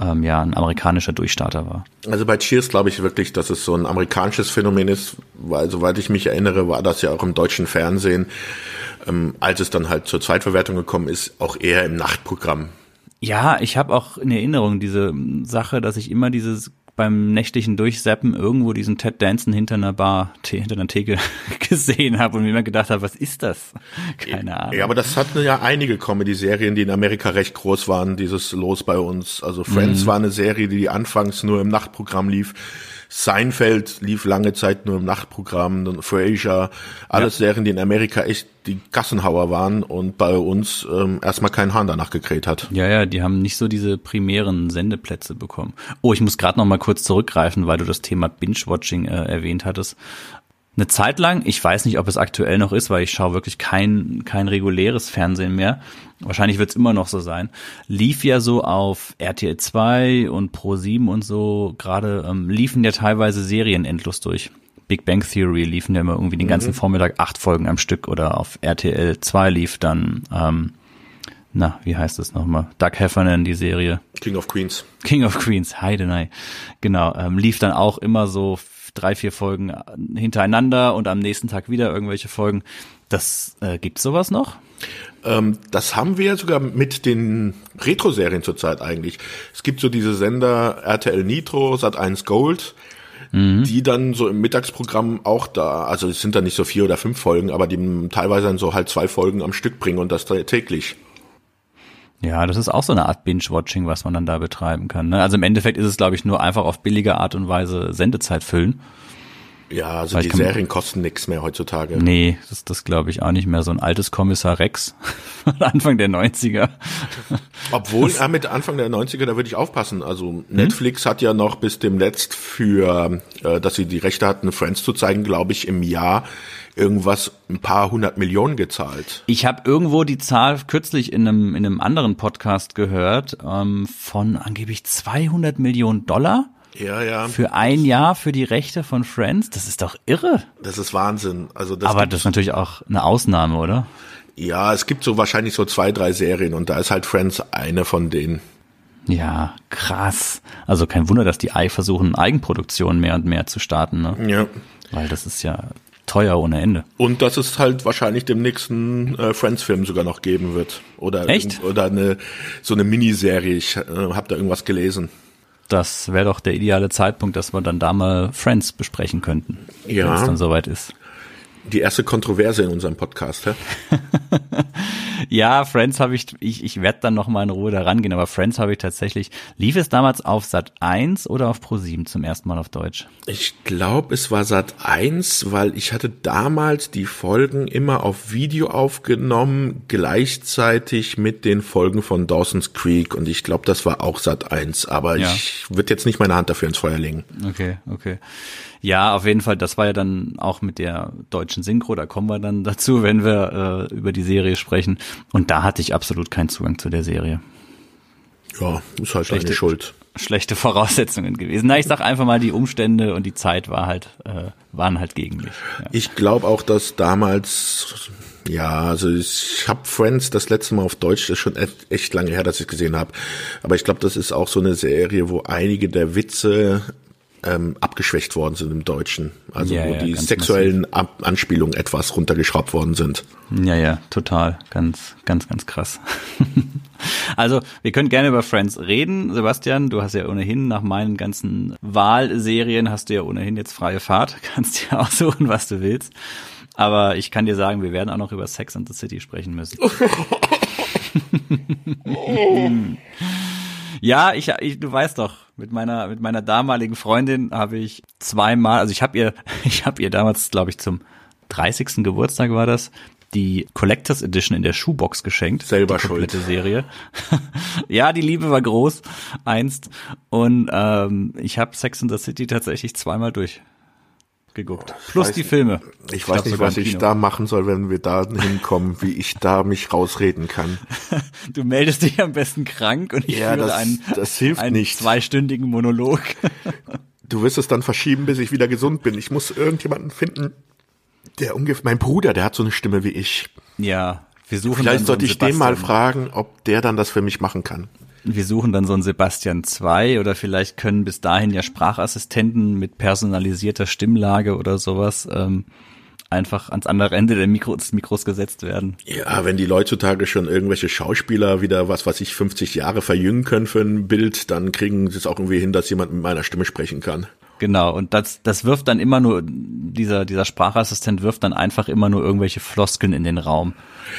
ähm, ja, ein amerikanischer Durchstarter war. Also bei Cheers glaube ich wirklich, dass es so ein amerikanisches Phänomen ist, weil soweit ich mich erinnere, war das ja auch im deutschen Fernsehen ähm, als es dann halt zur Zweitverwertung gekommen ist, auch eher im Nachtprogramm. Ja, ich habe auch in Erinnerung diese Sache, dass ich immer dieses beim nächtlichen Durchseppen irgendwo diesen Ted Danson hinter einer Bar, hinter einer Theke gesehen habe und mir immer gedacht habe, was ist das? Keine Ahnung. Ja, aber das hatten ja einige Comedy-Serien, die in Amerika recht groß waren, dieses Los bei uns. Also Friends mhm. war eine Serie, die anfangs nur im Nachtprogramm lief Seinfeld lief lange Zeit nur im Nachtprogramm, Frasier, alles ja. Serien, die in Amerika echt die Gassenhauer waren und bei uns ähm, erstmal keinen Hahn danach gekräht hat. Ja, ja, die haben nicht so diese primären Sendeplätze bekommen. Oh, ich muss gerade noch mal kurz zurückgreifen, weil du das Thema Binge-Watching äh, erwähnt hattest eine Zeit lang, ich weiß nicht, ob es aktuell noch ist, weil ich schaue wirklich kein, kein reguläres Fernsehen mehr. Wahrscheinlich wird es immer noch so sein. Lief ja so auf RTL 2 und Pro 7 und so, gerade ähm, liefen ja teilweise Serien endlos durch. Big Bang Theory liefen ja immer irgendwie den ganzen mhm. Vormittag acht Folgen am Stück oder auf RTL 2 lief dann, ähm, na, wie heißt das nochmal? Doug Heffernan, die Serie. King of Queens. King of Queens, Heidenei. Genau, ähm, lief dann auch immer so drei, vier Folgen hintereinander und am nächsten Tag wieder irgendwelche Folgen. Das äh, gibt sowas noch? Ähm, das haben wir sogar mit den Retro-Serien zurzeit eigentlich. Es gibt so diese Sender RTL Nitro, Sat1 Gold, mhm. die dann so im Mittagsprogramm auch da, also es sind da nicht so vier oder fünf Folgen, aber die teilweise dann so halt zwei Folgen am Stück bringen und das täglich. Ja, das ist auch so eine Art Binge-Watching, was man dann da betreiben kann. Ne? Also im Endeffekt ist es, glaube ich, nur einfach auf billige Art und Weise Sendezeit füllen. Ja, also Weil die Serien kosten nichts mehr heutzutage. Nee, das, das glaube ich auch nicht mehr. So ein altes Kommissar Rex von Anfang der 90er. Obwohl, ja, mit Anfang der 90er, da würde ich aufpassen. Also hm? Netflix hat ja noch bis dem Letzt für, äh, dass sie die Rechte hatten, Friends zu zeigen, glaube ich, im Jahr irgendwas ein paar hundert Millionen gezahlt. Ich habe irgendwo die Zahl kürzlich in einem, in einem anderen Podcast gehört ähm, von angeblich 200 Millionen Dollar ja, ja. Für ein Jahr für die Rechte von Friends? Das ist doch irre. Das ist Wahnsinn. Also das Aber das ist natürlich auch eine Ausnahme, oder? Ja, es gibt so wahrscheinlich so zwei, drei Serien und da ist halt Friends eine von denen. Ja, krass. Also kein Wunder, dass die Ei versuchen, Eigenproduktionen mehr und mehr zu starten, ne? Ja. Weil das ist ja teuer ohne Ende. Und dass es halt wahrscheinlich dem nächsten äh, Friends-Film sogar noch geben wird. Oder, Echt? oder eine so eine Miniserie. Ich äh, habe da irgendwas gelesen. Das wäre doch der ideale Zeitpunkt, dass wir dann da mal Friends besprechen könnten. Ja. Wenn es dann soweit ist die erste Kontroverse in unserem Podcast. Hä? ja, Friends habe ich, ich, ich werde dann noch mal in Ruhe da rangehen, aber Friends habe ich tatsächlich, lief es damals auf Sat 1 oder auf Pro 7 zum ersten Mal auf Deutsch? Ich glaube, es war Sat 1, weil ich hatte damals die Folgen immer auf Video aufgenommen, gleichzeitig mit den Folgen von Dawson's Creek und ich glaube, das war auch Sat 1, aber ja. ich würde jetzt nicht meine Hand dafür ins Feuer legen. Okay, okay. Ja, auf jeden Fall. Das war ja dann auch mit der deutschen Synchro. Da kommen wir dann dazu, wenn wir äh, über die Serie sprechen. Und da hatte ich absolut keinen Zugang zu der Serie. Ja, ist halt schlechte, Schuld. Schlechte Voraussetzungen gewesen. Na, ich sag einfach mal, die Umstände und die Zeit war halt, äh, waren halt gegen mich. Ja. Ich glaube auch, dass damals ja, also ich habe Friends das letzte Mal auf Deutsch, das ist schon echt lange her, dass ich gesehen habe. Aber ich glaube, das ist auch so eine Serie, wo einige der Witze ähm, abgeschwächt worden sind im Deutschen. Also ja, wo ja, die sexuellen Ab Anspielungen etwas runtergeschraubt worden sind. Ja, ja, total. Ganz, ganz, ganz krass. also, wir können gerne über Friends reden. Sebastian, du hast ja ohnehin nach meinen ganzen Wahlserien hast du ja ohnehin jetzt freie Fahrt. Kannst dir aussuchen, was du willst. Aber ich kann dir sagen, wir werden auch noch über Sex and the City sprechen müssen. Ja, ich, ich, du weißt doch, mit meiner mit meiner damaligen Freundin habe ich zweimal, also ich habe ihr ich habe ihr damals, glaube ich, zum 30. Geburtstag war das, die Collectors Edition in der Schuhbox geschenkt. Selber die schuld. Serie. ja, die Liebe war groß einst und ähm, ich habe Sex in the City tatsächlich zweimal durch geguckt. Plus weiß, die Filme. Ich, ich weiß nicht, was ich da machen soll, wenn wir da hinkommen, wie ich da mich rausreden kann. Du meldest dich am besten krank und ich ja, führe das, einen, das hilft einen nicht. zweistündigen Monolog. Du wirst es dann verschieben, bis ich wieder gesund bin. Ich muss irgendjemanden finden, der ungefähr, mein Bruder, der hat so eine Stimme wie ich. Ja, wir suchen Vielleicht sollte ich den mal fragen, ob der dann das für mich machen kann wir suchen dann so einen Sebastian 2 oder vielleicht können bis dahin ja Sprachassistenten mit personalisierter Stimmlage oder sowas ähm, einfach ans andere Ende der Mikro, des Mikros gesetzt werden. Ja, wenn die Leute heutzutage schon irgendwelche Schauspieler wieder, was weiß ich, 50 Jahre verjüngen können für ein Bild, dann kriegen sie es auch irgendwie hin, dass jemand mit meiner Stimme sprechen kann. Genau, und das, das wirft dann immer nur, dieser, dieser Sprachassistent wirft dann einfach immer nur irgendwelche Floskeln in den Raum.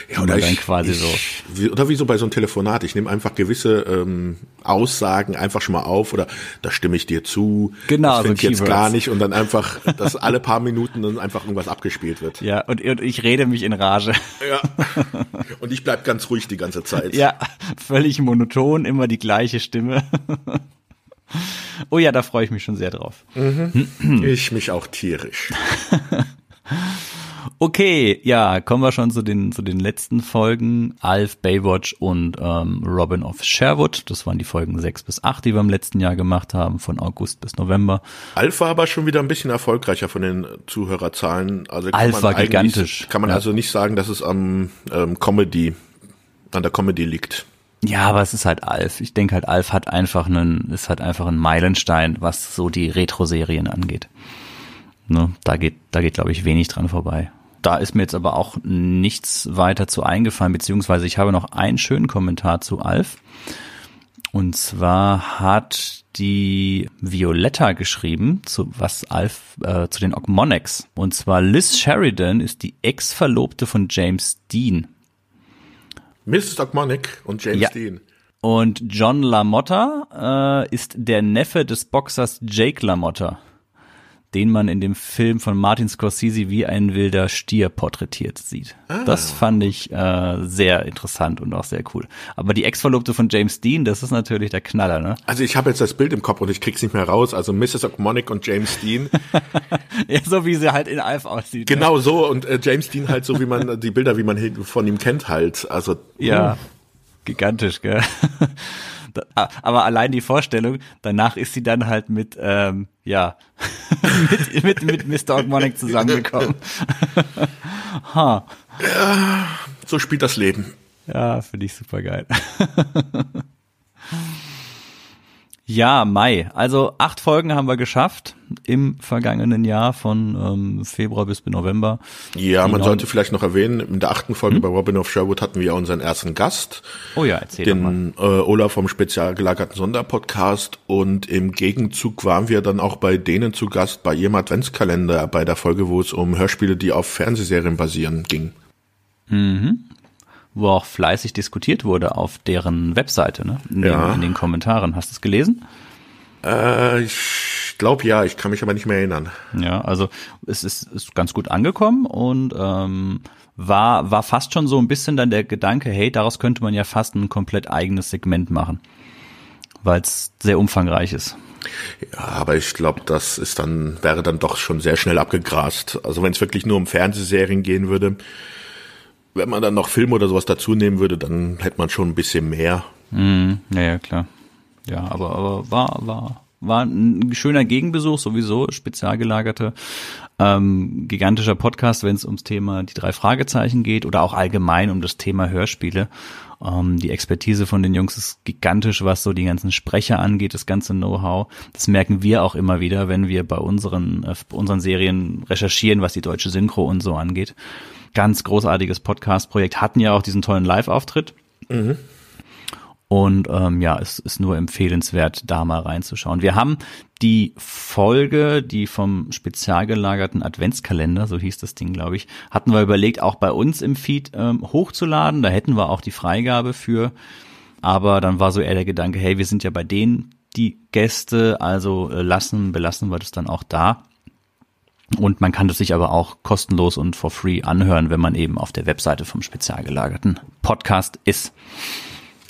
Ja, oder ich, quasi ich, so. Oder wie so bei so einem Telefonat. Ich nehme einfach gewisse ähm, Aussagen einfach schon mal auf oder da stimme ich dir zu. Genau, das so ich jetzt gar nicht und dann einfach, dass alle paar Minuten dann einfach irgendwas abgespielt wird. Ja, und, und ich rede mich in Rage. Ja. Und ich bleib ganz ruhig die ganze Zeit. Ja, völlig monoton, immer die gleiche Stimme. Oh ja, da freue ich mich schon sehr drauf. Mhm. Ich mich auch tierisch. Okay, ja, kommen wir schon zu den, zu den letzten Folgen. Alf, Baywatch und ähm, Robin of Sherwood. Das waren die Folgen 6 bis 8, die wir im letzten Jahr gemacht haben, von August bis November. Alf war aber schon wieder ein bisschen erfolgreicher von den Zuhörerzahlen. Also Alf war gigantisch. Kann man ja. also nicht sagen, dass es am ähm, Comedy, an der Comedy liegt. Ja, aber es ist halt Alf. Ich denke halt, Alf hat einfach einen, ist halt einfach ein Meilenstein, was so die Retro-Serien angeht. Ne, da geht, da geht, glaube ich, wenig dran vorbei. Da ist mir jetzt aber auch nichts weiter zu eingefallen, beziehungsweise ich habe noch einen schönen Kommentar zu Alf. Und zwar hat die Violetta geschrieben, zu was Alf, äh, zu den Ogmonics. Und zwar Liz Sheridan ist die Ex-Verlobte von James Dean. Mrs. Ogmonic und James Ja. Dean. Und John LaMotta äh, ist der Neffe des Boxers Jake LaMotta, den man in dem Film von Martin Scorsese wie ein wilder Stier porträtiert sieht. Das fand ich äh, sehr interessant und auch sehr cool. Aber die Ex-Verlobte von James Dean, das ist natürlich der Knaller, ne? Also ich habe jetzt das Bild im Kopf und ich krieg's nicht mehr raus. Also Mrs. Ogmonic und James Dean. Ja, so wie sie halt in Alf aussieht. ne? genau so und äh, James Dean halt so wie man die Bilder, wie man von ihm kennt halt. Also Ja, gigantisch, gell? Da- Aber allein die Vorstellung, danach ist sie dann halt mit, ähm, ja, mit, mit, mit Mr. Ogmonic zusammengekommen. ha. so spielt das Leben. Ja, finde ich super geil. Ja, Mai. Also acht Folgen haben wir geschafft im vergangenen Jahr von ähm, Februar bis November. Ja, man sollte vielleicht noch erwähnen, in der achten Folge bei Robin of Sherwood hatten wir unseren ersten Gast, Oh ja, erzähl den äh, Olaf vom spezial gelagerten Sonderpodcast und im Gegenzug waren wir dann auch bei denen zu Gast bei ihrem Adventskalender bei der Folge, wo es um Hörspiele, die auf Fernsehserien basieren, ging. Wo auch fleißig diskutiert wurde auf deren Webseite, ne? In, Ja. den, in den Kommentaren. Hast du es gelesen? Äh, ich glaube ja, ich kann mich aber nicht mehr erinnern. Ja, also es ist, ist ganz gut angekommen und ähm, war, war fast schon so ein bisschen dann der Gedanke, hey, daraus könnte man ja fast ein komplett eigenes Segment machen, weil es sehr umfangreich ist. Ja, aber ich glaube, das ist dann, wäre dann doch schon sehr schnell abgegrast. Also wenn es wirklich nur um Fernsehserien gehen würde, wenn man dann noch Filme oder sowas dazu nehmen würde, dann hätte man schon ein bisschen mehr. Mhm, ja, klar. Ja, aber, aber war, war, war ein schöner Gegenbesuch, sowieso, spezial gelagerte, ähm, gigantischer Podcast, wenn es ums Thema die drei Fragezeichen geht oder auch allgemein um das Thema Hörspiele. Ähm, die Expertise von den Jungs ist gigantisch, was so die ganzen Sprecher angeht, das ganze Know-how. Das merken wir auch immer wieder, wenn wir bei unseren, äh, unseren Serien recherchieren, was die deutsche Synchro und so angeht. Ganz großartiges Podcast-Projekt, hatten ja auch diesen tollen Live-Auftritt. Und ähm, ja, es ist nur empfehlenswert, da mal reinzuschauen. Wir haben die Folge, die vom spezial gelagerten Adventskalender, so hieß das Ding, glaube ich, hatten wir überlegt, auch bei uns im Feed ähm, hochzuladen. Da hätten wir auch die Freigabe für. Aber dann war so eher der Gedanke, hey, wir sind ja bei denen die Gäste, also äh, lassen, belassen wir das dann auch da. Und man kann das sich aber auch kostenlos und for free anhören, wenn man eben auf der Webseite vom spezial gelagerten Podcast ist.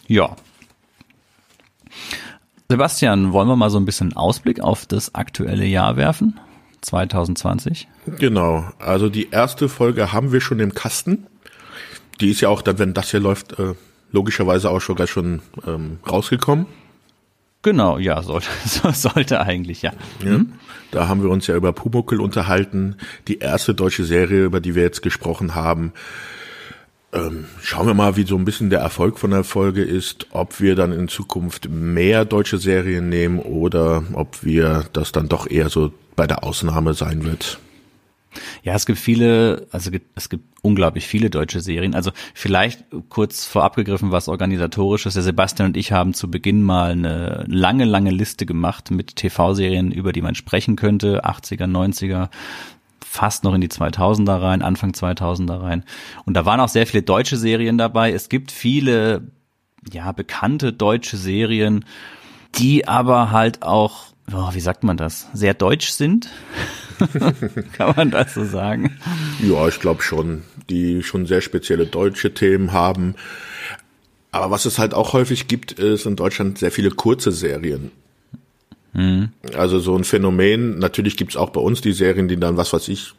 Ja. Sebastian, wollen wir mal so ein bisschen Ausblick auf das aktuelle Jahr werfen? 2020? Genau. Also die erste Folge haben wir schon im Kasten. Die ist ja auch dann, wenn das hier läuft, äh, logischerweise auch schon gleich schon ähm, rausgekommen. Genau, ja, sollte, so- sollte eigentlich, ja. Ja. Da haben wir uns ja über Pumuckel unterhalten, die erste deutsche Serie, über die wir jetzt gesprochen haben. Ähm, schauen wir mal, wie so ein bisschen der Erfolg von der Folge ist, ob wir dann in Zukunft mehr deutsche Serien nehmen oder ob wir das dann doch eher so bei der Ausnahme sein wird. Ja, es gibt viele, also es gibt unglaublich viele deutsche Serien. Also vielleicht kurz vorab gegriffen, was organisatorisch ist. Der Sebastian und ich haben zu Beginn mal eine lange, lange Liste gemacht mit TV-Serien, über die man sprechen könnte. 80er, 90er, fast noch in die 2000er rein, Anfang 2000er rein. Und da waren auch sehr viele deutsche Serien dabei. Es gibt viele, ja, bekannte deutsche Serien, die aber halt auch, oh, wie sagt man das, sehr deutsch sind. Kann man das so sagen? Ja, ich glaube schon, die schon sehr spezielle deutsche Themen haben. Aber was es halt auch häufig gibt, ist in Deutschland sehr viele kurze Serien. Also so ein Phänomen, natürlich gibt's auch bei uns die Serien, die dann, was weiß ich,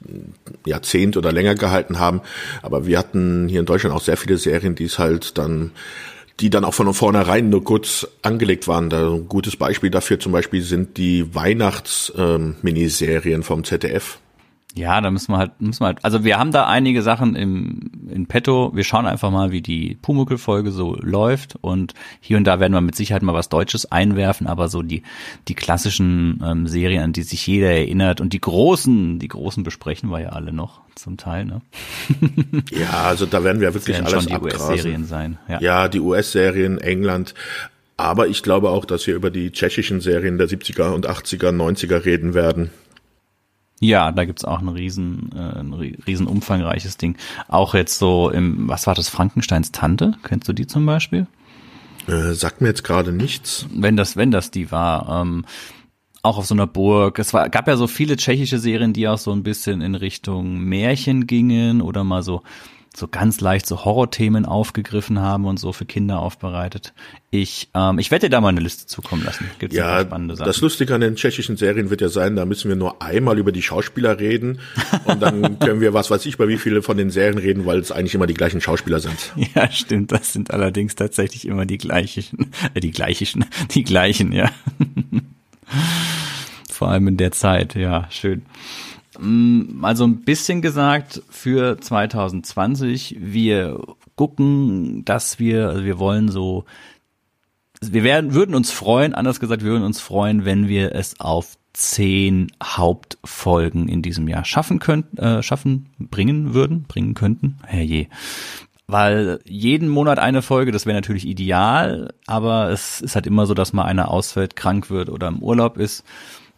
Jahrzehnt oder länger gehalten haben. Aber wir hatten hier in Deutschland auch sehr viele Serien, die es halt dann, die dann auch von vornherein nur kurz angelegt waren. Da ein gutes Beispiel dafür zum Beispiel sind die Weihnachts-Miniserien vom ZDF. Ja, da müssen wir halt, müssen wir halt, also wir haben da einige Sachen im, in petto. Wir schauen einfach mal, wie die Pumuckel-Folge so läuft und hier und da werden wir mit Sicherheit mal was Deutsches einwerfen, aber so die, die klassischen ähm, Serien, an die sich jeder erinnert und die großen, die großen besprechen wir ja alle noch zum Teil, ne? Ja, also da werden wir wirklich Werden alles schon die. US-Serien sein. Ja. Ja, die US-Serien, England. Aber ich glaube auch, dass wir über die tschechischen Serien der 70er und 80er, 90er reden werden. Ja, da gibt's auch ein riesen, äh, ein riesen umfangreiches Ding. Auch jetzt so im, was war das, Frankensteins Tante? Kennst du die zum Beispiel? Äh, sagt mir jetzt gerade nichts. Wenn das, wenn das die war. Ähm, auch auf so einer Burg. Es war, gab ja so viele tschechische Serien, die auch so ein bisschen in Richtung Märchen gingen oder mal so so ganz leicht so Horrorthemen aufgegriffen haben und so für Kinder aufbereitet. Ich, ähm, ich werde dir da mal eine Liste zukommen lassen. Gibt's ja, spannende Sachen. das Lustige an den tschechischen Serien wird ja sein, da müssen wir nur einmal über die Schauspieler reden und dann können wir, was weiß ich, bei wie viele von den Serien reden, weil es eigentlich immer die gleichen Schauspieler sind. Ja, stimmt. Das sind allerdings tatsächlich immer die gleichen, äh, die gleichen, die gleichen, ja. Vor allem in der Zeit, ja, schön. Also ein bisschen gesagt für 2020. Wir gucken, dass wir, also wir wollen so, wir werden, würden uns freuen, anders gesagt, wir würden uns freuen, wenn wir es auf zehn Hauptfolgen in diesem Jahr schaffen könnten, äh, schaffen, bringen würden, bringen könnten. Herrje. Weil jeden Monat eine Folge, das wäre natürlich ideal, aber es ist halt immer so, dass mal einer ausfällt, krank wird oder im Urlaub ist.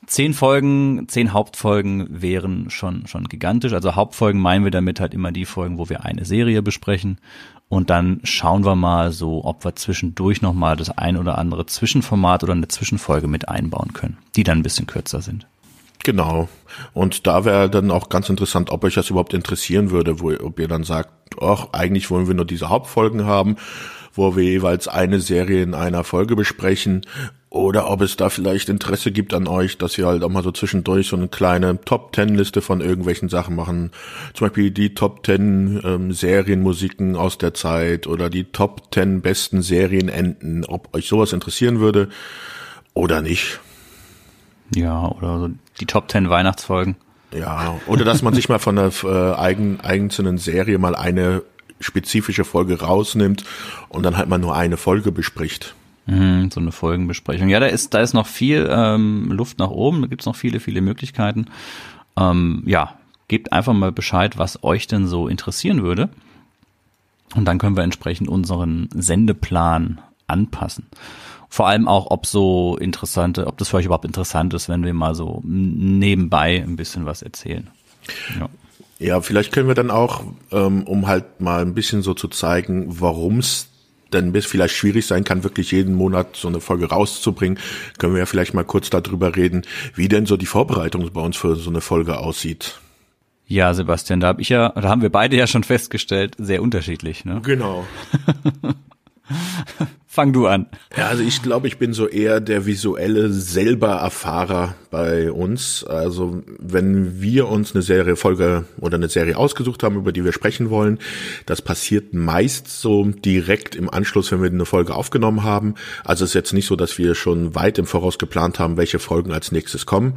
Zehn Folgen, zehn Hauptfolgen wären schon, schon gigantisch. Also Hauptfolgen meinen wir damit halt immer die Folgen, wo wir eine Serie besprechen. Und dann schauen wir mal so, ob wir zwischendurch nochmal das ein oder andere Zwischenformat oder eine Zwischenfolge mit einbauen können, die dann ein bisschen kürzer sind. Genau. Und da wäre dann auch ganz interessant, ob euch das überhaupt interessieren würde, wo, ob ihr dann sagt, ach, eigentlich wollen wir nur diese Hauptfolgen haben, wo wir jeweils eine Serie in einer Folge besprechen oder ob es da vielleicht Interesse gibt an euch, dass wir halt auch mal so zwischendurch so eine kleine Top-Ten-Liste von irgendwelchen Sachen machen. Zum Beispiel die Top Ten ähm, Serienmusiken aus der Zeit oder die Top Ten besten Serienenden. Ob euch sowas interessieren würde oder nicht. Ja, oder so die Top Ten Weihnachtsfolgen. Ja, oder dass man sich mal von einer äh, eigen, einzelnen Serie mal eine spezifische Folge rausnimmt und dann halt mal nur eine Folge bespricht. Mhm, so eine Folgenbesprechung. Ja, da ist, da ist noch viel ähm, Luft nach oben, da gibt's noch viele, viele Möglichkeiten. Ähm, ja, gebt einfach mal Bescheid, was euch denn so interessieren würde. Und dann können wir entsprechend unseren Sendeplan anpassen. Vor allem auch, ob so interessante, ob das für euch überhaupt interessant ist, wenn wir mal so nebenbei ein bisschen was erzählen. Ja. Ja, vielleicht können wir dann auch, ähm, um halt mal ein bisschen so zu zeigen, warum es dann bis vielleicht schwierig sein kann, wirklich jeden Monat so eine Folge rauszubringen, können wir ja vielleicht mal kurz darüber reden, wie denn so die Vorbereitung bei uns für so eine Folge aussieht. Ja, Sebastian, da habe ich ja, da haben wir beide ja schon festgestellt, sehr unterschiedlich, ne? Genau. Fang du an. Ja, also ich glaube, ich bin so eher der visuelle selber Erfahrer bei uns. Also wenn wir uns eine Serie Folge oder eine Serie ausgesucht haben, über die wir sprechen wollen, das passiert meist so direkt im Anschluss, wenn wir eine Folge aufgenommen haben. Also es ist jetzt nicht so, dass wir schon weit im Voraus geplant haben, welche Folgen als nächstes kommen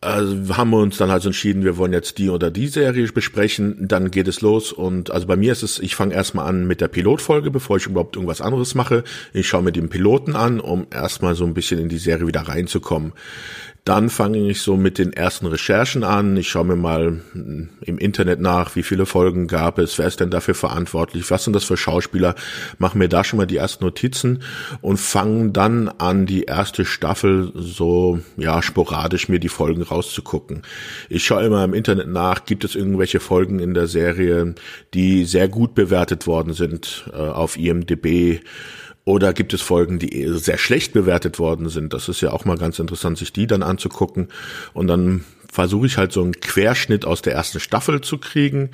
also haben wir uns dann also entschieden, wir wollen jetzt die oder die Serie besprechen, dann geht es los und also bei mir ist es, ich fange erstmal an mit der Pilotfolge, bevor ich überhaupt irgendwas anderes mache. Ich schaue mir den Piloten an, um erstmal so ein bisschen in die Serie wieder reinzukommen. Dann fange ich so mit den ersten Recherchen an. Ich schaue mir mal hm, im Internet nach, wie viele Folgen gab es, wer ist denn dafür verantwortlich, was sind das für Schauspieler, mache mir da schon mal die ersten Notizen und fange dann an, die erste Staffel so ja sporadisch mir die Folgen rauszugucken. Ich schaue immer im Internet nach, gibt es irgendwelche Folgen in der Serie, die sehr gut bewertet worden sind äh, auf IMDb oder gibt es Folgen, die sehr schlecht bewertet worden sind? Das ist ja auch mal ganz interessant, sich die dann anzugucken. Und dann versuche ich halt so einen Querschnitt aus der ersten Staffel zu kriegen.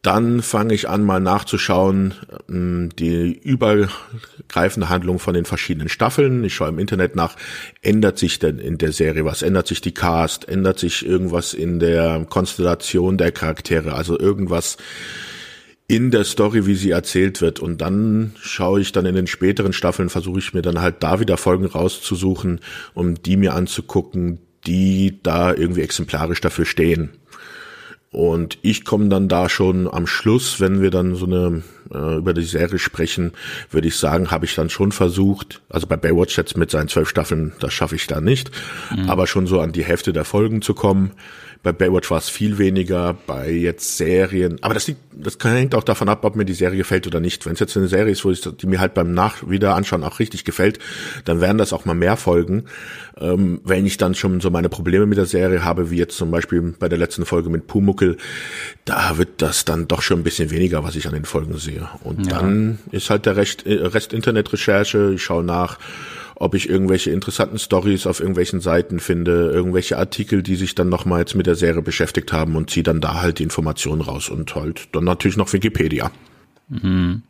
Dann fange ich an, mal nachzuschauen, ähm, die übergreifende Handlung von den verschiedenen Staffeln. Ich schaue im Internet nach, ändert sich denn in der Serie was? Ändert sich die Cast? Ändert sich irgendwas in der Konstellation der Charaktere? Also irgendwas in der Story, wie sie erzählt wird. Und dann schaue ich dann in den späteren Staffeln, versuche ich mir dann halt da wieder Folgen rauszusuchen, um die mir anzugucken, die da irgendwie exemplarisch dafür stehen. Und ich komme dann da schon am Schluss, wenn wir dann so eine äh, über die Serie sprechen, würde ich sagen, habe ich dann schon versucht, also bei Baywatch jetzt mit seinen zwölf Staffeln, das schaffe ich da nicht, mhm. aber schon so an die Hälfte der Folgen zu kommen Bei Baywatch war es viel weniger, bei jetzt Serien. Aber das liegt, das hängt auch davon ab, ob mir die Serie gefällt oder nicht. Wenn es jetzt eine Serie ist, wo ich, die mir halt beim Nach wieder anschauen auch richtig gefällt, dann werden das auch mal mehr Folgen. Ähm, wenn ich dann schon so meine Probleme mit der Serie habe, wie jetzt zum Beispiel bei der letzten Folge mit Pumuckel, da wird das dann doch schon ein bisschen weniger, was ich an den Folgen sehe. Und ja. dann ist halt der Rest, äh, Rest Internetrecherche, ich schaue nach, ob ich irgendwelche interessanten Stories auf irgendwelchen Seiten finde, irgendwelche Artikel, die sich dann nochmal mit der Serie beschäftigt haben und ziehe dann da halt die Informationen raus und halt dann natürlich noch Wikipedia. Mhm.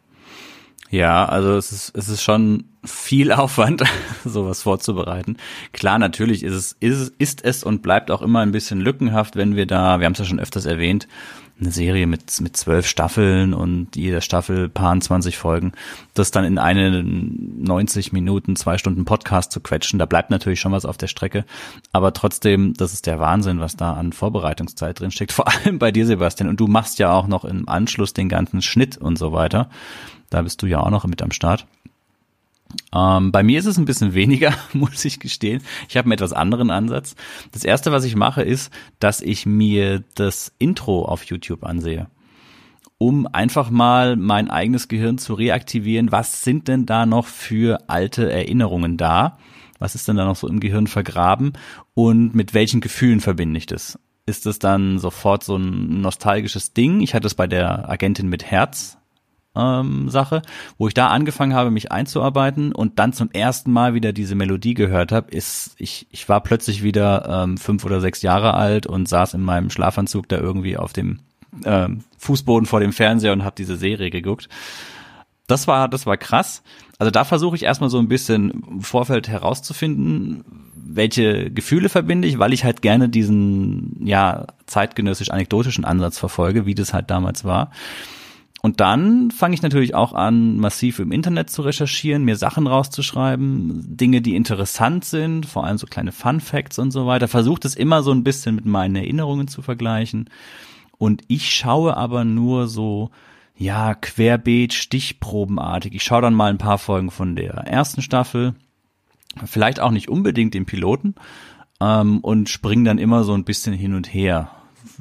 Ja, also es ist, es ist schon viel Aufwand, sowas vorzubereiten. Klar, natürlich ist es, ist, ist es und bleibt auch immer ein bisschen lückenhaft, wenn wir da, wir haben es ja schon öfters erwähnt, eine Serie mit, mit zwölf Staffeln und jeder Staffel paar 20 Folgen, das dann in eine 90 Minuten, zwei Stunden Podcast zu quetschen, da bleibt natürlich schon was auf der Strecke. Aber trotzdem, das ist der Wahnsinn, was da an Vorbereitungszeit drin steckt. Vor allem bei dir, Sebastian. Und du machst ja auch noch im Anschluss den ganzen Schnitt und so weiter. Da bist du ja auch noch mit am Start. Ähm, bei mir ist es ein bisschen weniger, muss ich gestehen. Ich habe einen etwas anderen Ansatz. Das erste, was ich mache, ist, dass ich mir das Intro auf YouTube ansehe, um einfach mal mein eigenes Gehirn zu reaktivieren. Was sind denn da noch für alte Erinnerungen da? Was ist denn da noch so im Gehirn vergraben? Und mit welchen Gefühlen verbinde ich das? Ist es dann sofort so ein nostalgisches Ding? Ich hatte es bei der Agentin mit Herz ähm, Sache, wo ich da angefangen habe, mich einzuarbeiten und dann zum ersten Mal wieder diese Melodie gehört habe, ist, ich, ich war plötzlich wieder ähm, fünf oder sechs Jahre alt und saß in meinem Schlafanzug da irgendwie auf dem ähm, Fußboden vor dem Fernseher und habe diese Serie geguckt. Das war, das war krass. Also da versuche ich erstmal so ein bisschen im Vorfeld herauszufinden, welche Gefühle verbinde ich, weil ich halt gerne diesen, ja, zeitgenössisch-anekdotischen Ansatz verfolge, wie das halt damals war. Und dann fange ich natürlich auch an, massiv im Internet zu recherchieren, mir Sachen rauszuschreiben, Dinge, die interessant sind, vor allem so kleine Fun Facts und so weiter. Versuche es immer so ein bisschen mit meinen Erinnerungen zu vergleichen. Und ich schaue aber nur so, ja, querbeet, stichprobenartig. Ich schaue dann mal ein paar Folgen von der ersten Staffel, vielleicht auch nicht unbedingt den Piloten, ähm, und springe dann immer so ein bisschen hin und her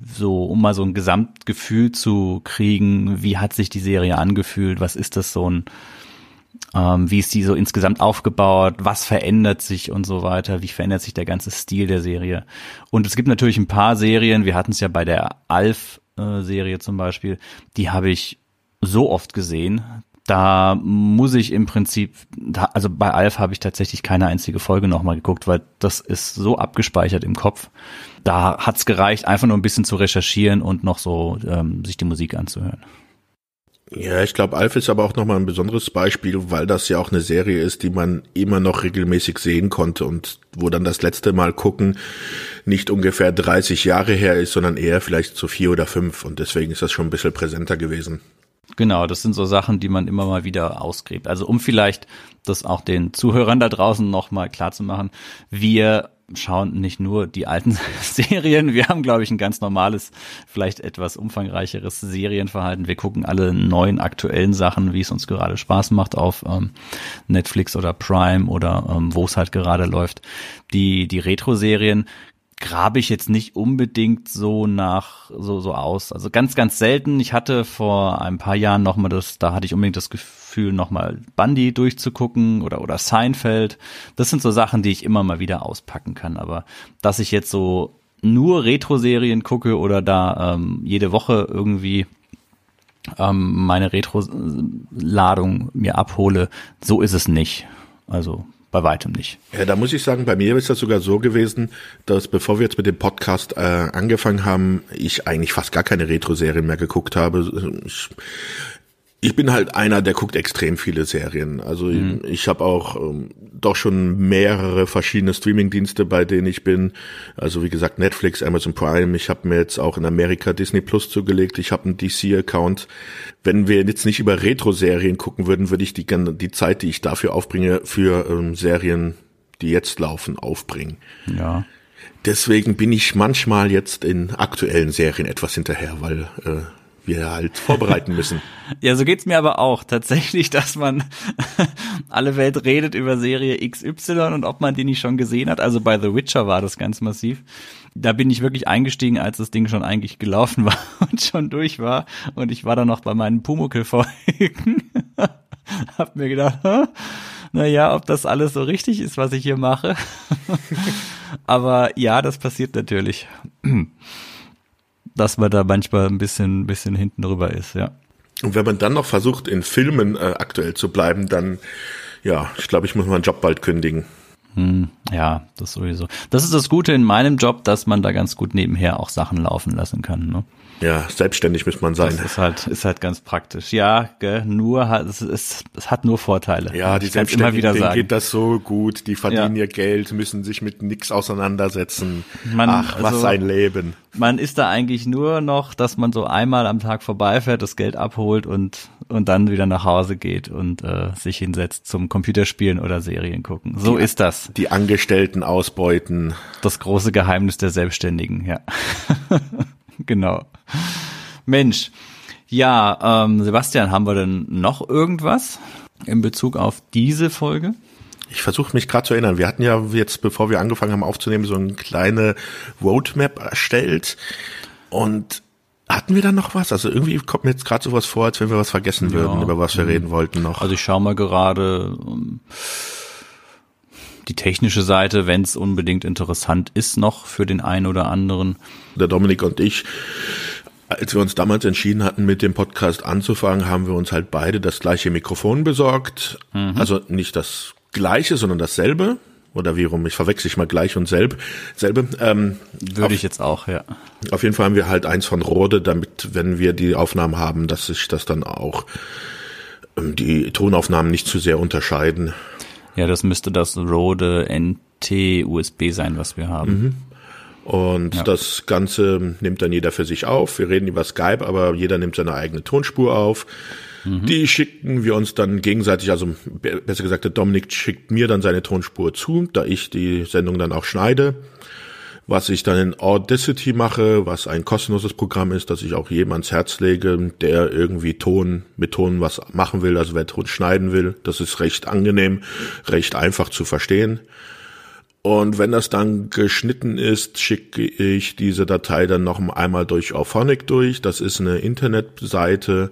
so, um mal so ein Gesamtgefühl zu kriegen, wie hat sich die Serie angefühlt, was ist das so ein, ähm, wie ist die so insgesamt aufgebaut, was verändert sich und so weiter, wie verändert sich der ganze Stil der Serie. Und es gibt natürlich ein paar Serien, wir hatten es ja bei der Alf-Serie zum Beispiel, die habe ich so oft gesehen, da muss ich im Prinzip, also bei Alf habe ich tatsächlich keine einzige Folge nochmal geguckt, weil das ist so abgespeichert im Kopf. Da hat's gereicht, einfach nur ein bisschen zu recherchieren und noch so ähm, sich die Musik anzuhören. Ja, ich glaube, Alf ist aber auch nochmal ein besonderes Beispiel, weil das ja auch eine Serie ist, die man immer noch regelmäßig sehen konnte und wo dann das letzte Mal gucken nicht ungefähr 30 Jahre her ist, sondern eher vielleicht so vier oder fünf und deswegen ist das schon ein bisschen präsenter gewesen. Genau, das sind so Sachen, die man immer mal wieder ausgräbt. Also um vielleicht das auch den Zuhörern da draußen nochmal klar zu machen, wir schauen nicht nur die alten Serien, wir haben, glaube ich, ein ganz normales, vielleicht etwas umfangreicheres Serienverhalten. Wir gucken alle neuen aktuellen Sachen, wie es uns gerade Spaß macht auf ähm, Netflix oder Prime oder ähm, wo es halt gerade läuft. Die, die Retro-Serien grabe ich jetzt nicht unbedingt so nach so so aus. Also ganz ganz selten. Ich hatte vor ein paar Jahren noch mal das, da hatte ich unbedingt das Gefühl noch mal Bundy durchzugucken oder oder Seinfeld. Das sind so Sachen, die ich immer mal wieder auspacken kann. Aber dass ich jetzt so nur Retro-Serien gucke oder da ähm, jede Woche irgendwie ähm, meine Retro-Ladung mir abhole, so ist es nicht. Also bei weitem nicht. Ja, da muss ich sagen, bei mir ist das sogar so gewesen, dass bevor wir jetzt mit dem Podcast äh, angefangen haben, ich eigentlich fast gar keine Retro-Serien mehr geguckt habe. Ich, ich bin halt einer, der guckt extrem viele Serien. Also mhm. ich, ich habe auch ähm, doch schon mehrere verschiedene Streaming-Dienste, bei denen ich bin. Also wie gesagt Netflix, Amazon Prime. Ich habe mir jetzt auch in Amerika Disney Plus zugelegt. Ich habe einen DC-Account. Wenn wir jetzt nicht über Retro-Serien gucken würden, würde ich die, die Zeit, die ich dafür aufbringe, für ähm, Serien, die jetzt laufen, aufbringen. Ja. Deswegen bin ich manchmal jetzt in aktuellen Serien etwas hinterher, weil äh, wir halt vorbereiten müssen. ja, so geht's mir aber auch. Tatsächlich, dass man alle Welt redet über Serie XY und ob man die nicht schon gesehen hat. Also bei The Witcher war das ganz massiv. Da bin ich wirklich eingestiegen, als das Ding schon eigentlich gelaufen war und schon durch war. Und ich war dann noch bei meinen Pumuckl-Folgen. Hab mir gedacht, naja, ob das alles so richtig ist, was ich hier mache. Aber ja, das passiert natürlich. Dass man da manchmal ein bisschen, ein bisschen hinten drüber ist, ja. Und wenn man dann noch versucht, in Filmen äh, aktuell zu bleiben, dann, ja, ich glaube, ich muss meinen Job bald kündigen. Hm, ja, das sowieso. Das ist das Gute in meinem Job, dass man da ganz gut nebenher auch Sachen laufen lassen kann. Ne? Ja, selbstständig muss man sein. Das ist halt, ist halt ganz praktisch. Ja, gell, nur hat, es, ist, es hat nur Vorteile. Ja, die Selbstständigen, denen geht das so gut, die verdienen ja. ihr Geld, müssen sich mit nix auseinandersetzen. Man, Ach, was also, ein Leben. Man ist da eigentlich nur noch, dass man so einmal am Tag vorbeifährt, das Geld abholt und, und dann wieder nach Hause geht und äh, sich hinsetzt zum Computerspielen oder Serien gucken. So die, ist das. Die Angestellten ausbeuten. Das große Geheimnis der Selbstständigen, ja. genau. Mensch. Ja, ähm, Sebastian, haben wir denn noch irgendwas in Bezug auf diese Folge? Ich versuche mich gerade zu erinnern. Wir hatten ja jetzt, bevor wir angefangen haben aufzunehmen, so eine kleine Roadmap erstellt. Und hatten wir da noch was? Also irgendwie kommt mir jetzt gerade sowas vor, als wenn wir was vergessen würden, ja. über was wir reden wollten noch. Also ich schaue mal gerade um, die technische Seite, wenn es unbedingt interessant ist noch für den einen oder anderen. Der Dominik und ich als wir uns damals entschieden hatten, mit dem Podcast anzufangen, haben wir uns halt beide das gleiche Mikrofon besorgt. Mhm. Also nicht das gleiche, sondern dasselbe. Oder wie rum, ich verwechsel ich mal gleich und selb, selbe. Ähm, Würde auf, ich jetzt auch, ja. Auf jeden Fall haben wir halt eins von Rode, damit, wenn wir die Aufnahmen haben, dass sich das dann auch ähm, die Tonaufnahmen nicht zu sehr unterscheiden. Ja, das müsste das Rode NT USB sein, was wir haben. Mhm. Und ja. das Ganze nimmt dann jeder für sich auf. Wir reden über Skype, aber jeder nimmt seine eigene Tonspur auf. Mhm. Die schicken wir uns dann gegenseitig, also besser gesagt, der Dominik schickt mir dann seine Tonspur zu, da ich die Sendung dann auch schneide. Was ich dann in Audacity mache, was ein kostenloses Programm ist, das ich auch jedem ans Herz lege, der irgendwie Ton mit Ton was machen will, also wer Ton schneiden will. Das ist recht angenehm, recht einfach zu verstehen. Und wenn das dann geschnitten ist, schicke ich diese Datei dann noch einmal durch Auphonic durch. Das ist eine Internetseite,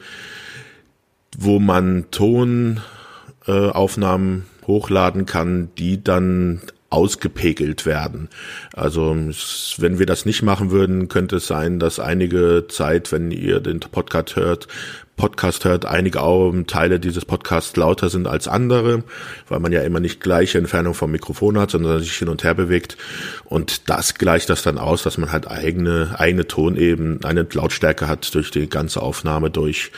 wo man Tonaufnahmen hochladen kann, die dann ausgepegelt werden. Also wenn wir das nicht machen würden, könnte es sein, dass einige Zeit, wenn ihr den Podcast hört, Podcast hört, einige Teile dieses Podcasts lauter sind als andere, weil man ja immer nicht gleiche Entfernung vom Mikrofon hat, sondern sich hin und her bewegt. Und das gleicht das dann aus, dass man halt eigene, eigene Toneben, eine Lautstärke hat durch die ganze Aufnahme durch.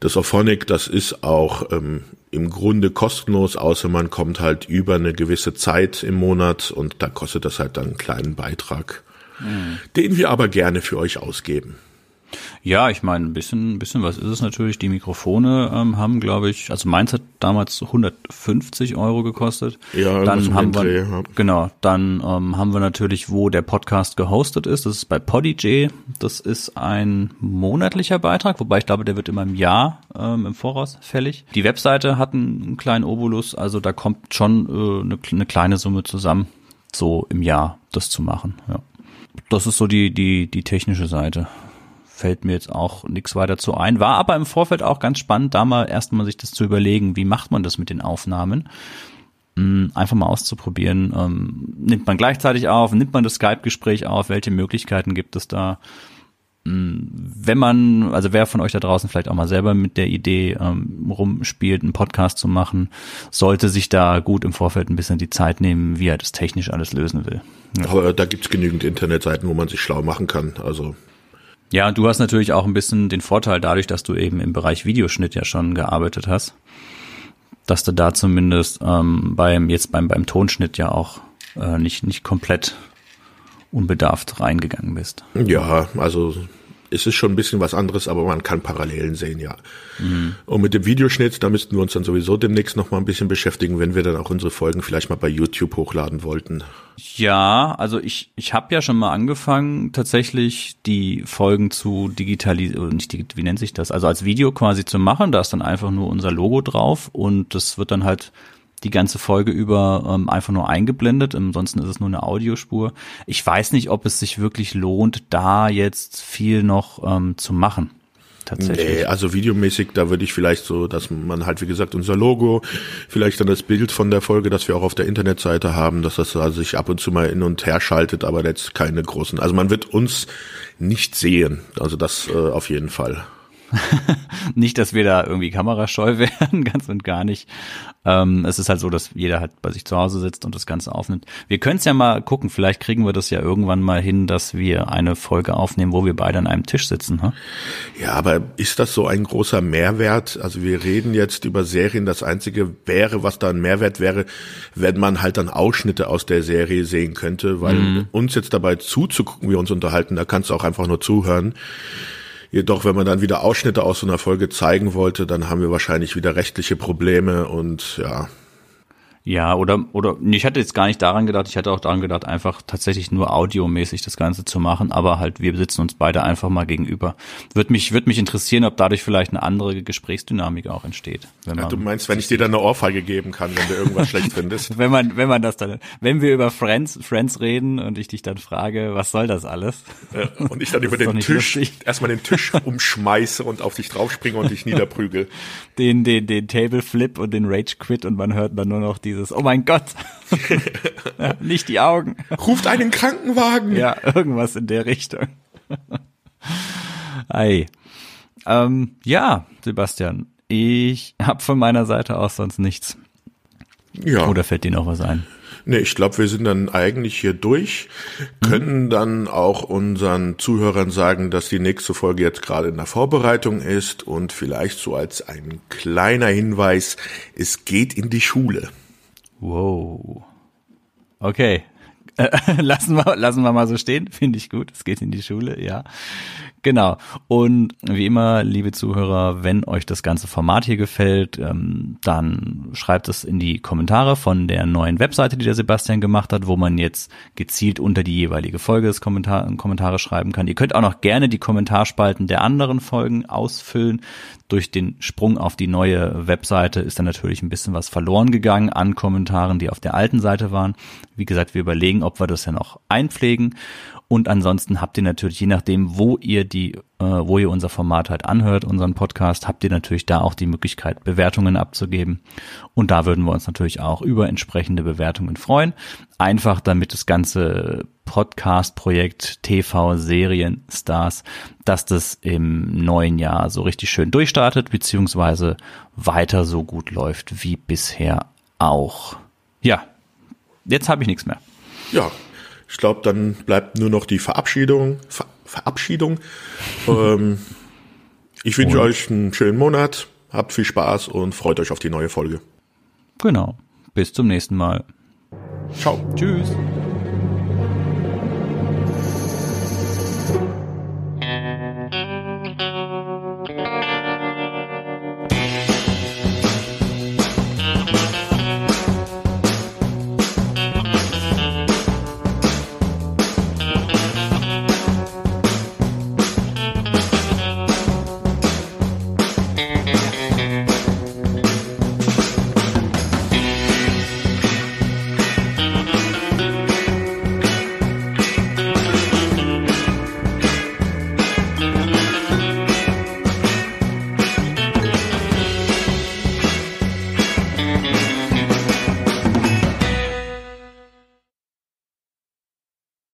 Das Auphonic, das ist auch ähm, im Grunde kostenlos, außer man kommt halt über eine gewisse Zeit im Monat und dann kostet das halt dann einen kleinen Beitrag, mhm. den wir aber gerne für euch ausgeben. Ja, ich meine, ein bisschen, ein bisschen was ist es natürlich. Die Mikrofone ähm, haben, glaube ich, also meins hat damals 150 Euro gekostet. Ja, dann haben wir, Dreh, ja. genau, dann ähm, haben wir natürlich, wo der Podcast gehostet ist. Das ist bei Podigy. Das ist ein monatlicher Beitrag, wobei ich glaube, der wird immer im Jahr ähm, im Voraus fällig. Die Webseite hat einen kleinen Obolus, also da kommt schon äh, eine, eine kleine Summe zusammen, so im Jahr das zu machen. Ja. Das ist so die die die technische Seite fällt mir jetzt auch nichts weiter zu ein. War aber im Vorfeld auch ganz spannend, da mal erstmal sich das zu überlegen, wie macht man das mit den Aufnahmen. Hm, einfach mal auszuprobieren. Ähm, nimmt man gleichzeitig auf, nimmt man das Skype-Gespräch auf, welche Möglichkeiten gibt es da? Hm, wenn man, also wer von euch da draußen vielleicht auch mal selber mit der Idee ähm, rumspielt, einen Podcast zu machen, sollte sich da gut im Vorfeld ein bisschen die Zeit nehmen, wie er das technisch alles lösen will. Ja. Aber da gibt's genügend Internetseiten, wo man sich schlau machen kann. Also ja, du hast natürlich auch ein bisschen den Vorteil dadurch, dass du eben im Bereich Videoschnitt ja schon gearbeitet hast, dass du da zumindest ähm, beim jetzt beim beim Tonschnitt ja auch äh, nicht nicht komplett unbedarft reingegangen bist. Ja, also es ist schon ein bisschen was anderes, aber man kann Parallelen sehen, ja. Mhm. Und mit dem Videoschnitt, da müssten wir uns dann sowieso demnächst noch mal ein bisschen beschäftigen, wenn wir dann auch unsere Folgen vielleicht mal bei YouTube hochladen wollten. Ja, also ich, ich habe ja schon mal angefangen, tatsächlich die Folgen zu digitalisieren, nicht, wie nennt sich das, also als Video quasi zu machen. Da ist dann einfach nur unser Logo drauf und das wird dann halt die ganze Folge über ähm, einfach nur eingeblendet. Ansonsten ist es nur eine Audiospur. Ich weiß nicht, ob es sich wirklich lohnt, da jetzt viel noch ähm, zu machen. Tatsächlich. Nee, also videomäßig, da würde ich vielleicht so, dass man halt, wie gesagt, unser Logo, vielleicht dann das Bild von der Folge, das wir auch auf der Internetseite haben, dass das also sich ab und zu mal hin und her schaltet, aber jetzt keine großen. Also man wird uns nicht sehen. Also das äh, auf jeden Fall. nicht, dass wir da irgendwie kamerascheu werden, ganz und gar nicht. Ähm, es ist halt so, dass jeder halt bei sich zu Hause sitzt und das Ganze aufnimmt. Wir können es ja mal gucken, vielleicht kriegen wir das ja irgendwann mal hin, dass wir eine Folge aufnehmen, wo wir beide an einem Tisch sitzen. Hm? Ja, aber ist das so ein großer Mehrwert? Also wir reden jetzt über Serien. Das Einzige wäre, was da ein Mehrwert wäre, wenn man halt dann Ausschnitte aus der Serie sehen könnte, weil mhm. uns jetzt dabei zuzugucken, wie wir uns unterhalten, da kannst du auch einfach nur zuhören. Jedoch, wenn man dann wieder Ausschnitte aus so einer Folge zeigen wollte, dann haben wir wahrscheinlich wieder rechtliche Probleme und ja, ja, oder, oder, ich hatte jetzt gar nicht daran gedacht, ich hatte auch daran gedacht, einfach tatsächlich nur audiomäßig das Ganze zu machen, aber halt, wir sitzen uns beide einfach mal gegenüber. Würde mich, würde mich interessieren, ob dadurch vielleicht eine andere Gesprächsdynamik auch entsteht. Wenn ja, du meinst, wenn ich dir dann eine Ohrfeige geben kann, wenn du irgendwas schlecht findest? Wenn man, wenn man das dann, wenn wir über Friends, Friends reden und ich dich dann frage, was soll das alles? Ja, und ich dann über den Tisch, lustig. erstmal den Tisch umschmeiße und auf dich draufspringe und dich niederprügel. Den, den, den Table Flip und den Rage Quit und man hört dann nur noch diese dieses, oh mein Gott, ja, nicht die Augen. Ruft einen Krankenwagen. Ja, irgendwas in der Richtung. Ei. Ähm, ja, Sebastian, ich habe von meiner Seite aus sonst nichts. Ja. Oder fällt dir noch was ein? Nee, ich glaube, wir sind dann eigentlich hier durch, können mhm. dann auch unseren Zuhörern sagen, dass die nächste Folge jetzt gerade in der Vorbereitung ist und vielleicht so als ein kleiner Hinweis, es geht in die Schule. Wow. Okay. lassen wir, lassen wir mal so stehen. Finde ich gut. Es geht in die Schule, ja. Genau. Und wie immer, liebe Zuhörer, wenn euch das ganze Format hier gefällt, ähm, dann schreibt es in die Kommentare von der neuen Webseite, die der Sebastian gemacht hat, wo man jetzt gezielt unter die jeweilige Folge des Kommentar Kommentare schreiben kann. Ihr könnt auch noch gerne die Kommentarspalten der anderen Folgen ausfüllen. Durch den Sprung auf die neue Webseite ist dann natürlich ein bisschen was verloren gegangen an Kommentaren, die auf der alten Seite waren. Wie gesagt, wir überlegen, ob wir das ja noch einpflegen. Und ansonsten habt ihr natürlich, je nachdem, wo ihr die, äh, wo ihr unser Format halt anhört, unseren Podcast, habt ihr natürlich da auch die Möglichkeit, Bewertungen abzugeben. Und da würden wir uns natürlich auch über entsprechende Bewertungen freuen. Einfach damit das ganze Podcast-Projekt TV Serien Stars, dass das im neuen Jahr so richtig schön durchstartet, beziehungsweise weiter so gut läuft wie bisher auch. Ja, jetzt habe ich nichts mehr. Ja, ich glaube, dann bleibt nur noch die Verabschiedung. Ver Verabschiedung. ähm, ich wünsche euch einen schönen Monat. Habt viel Spaß und freut euch auf die neue Folge. Genau. Bis zum nächsten Mal. Ciao. Tschüss.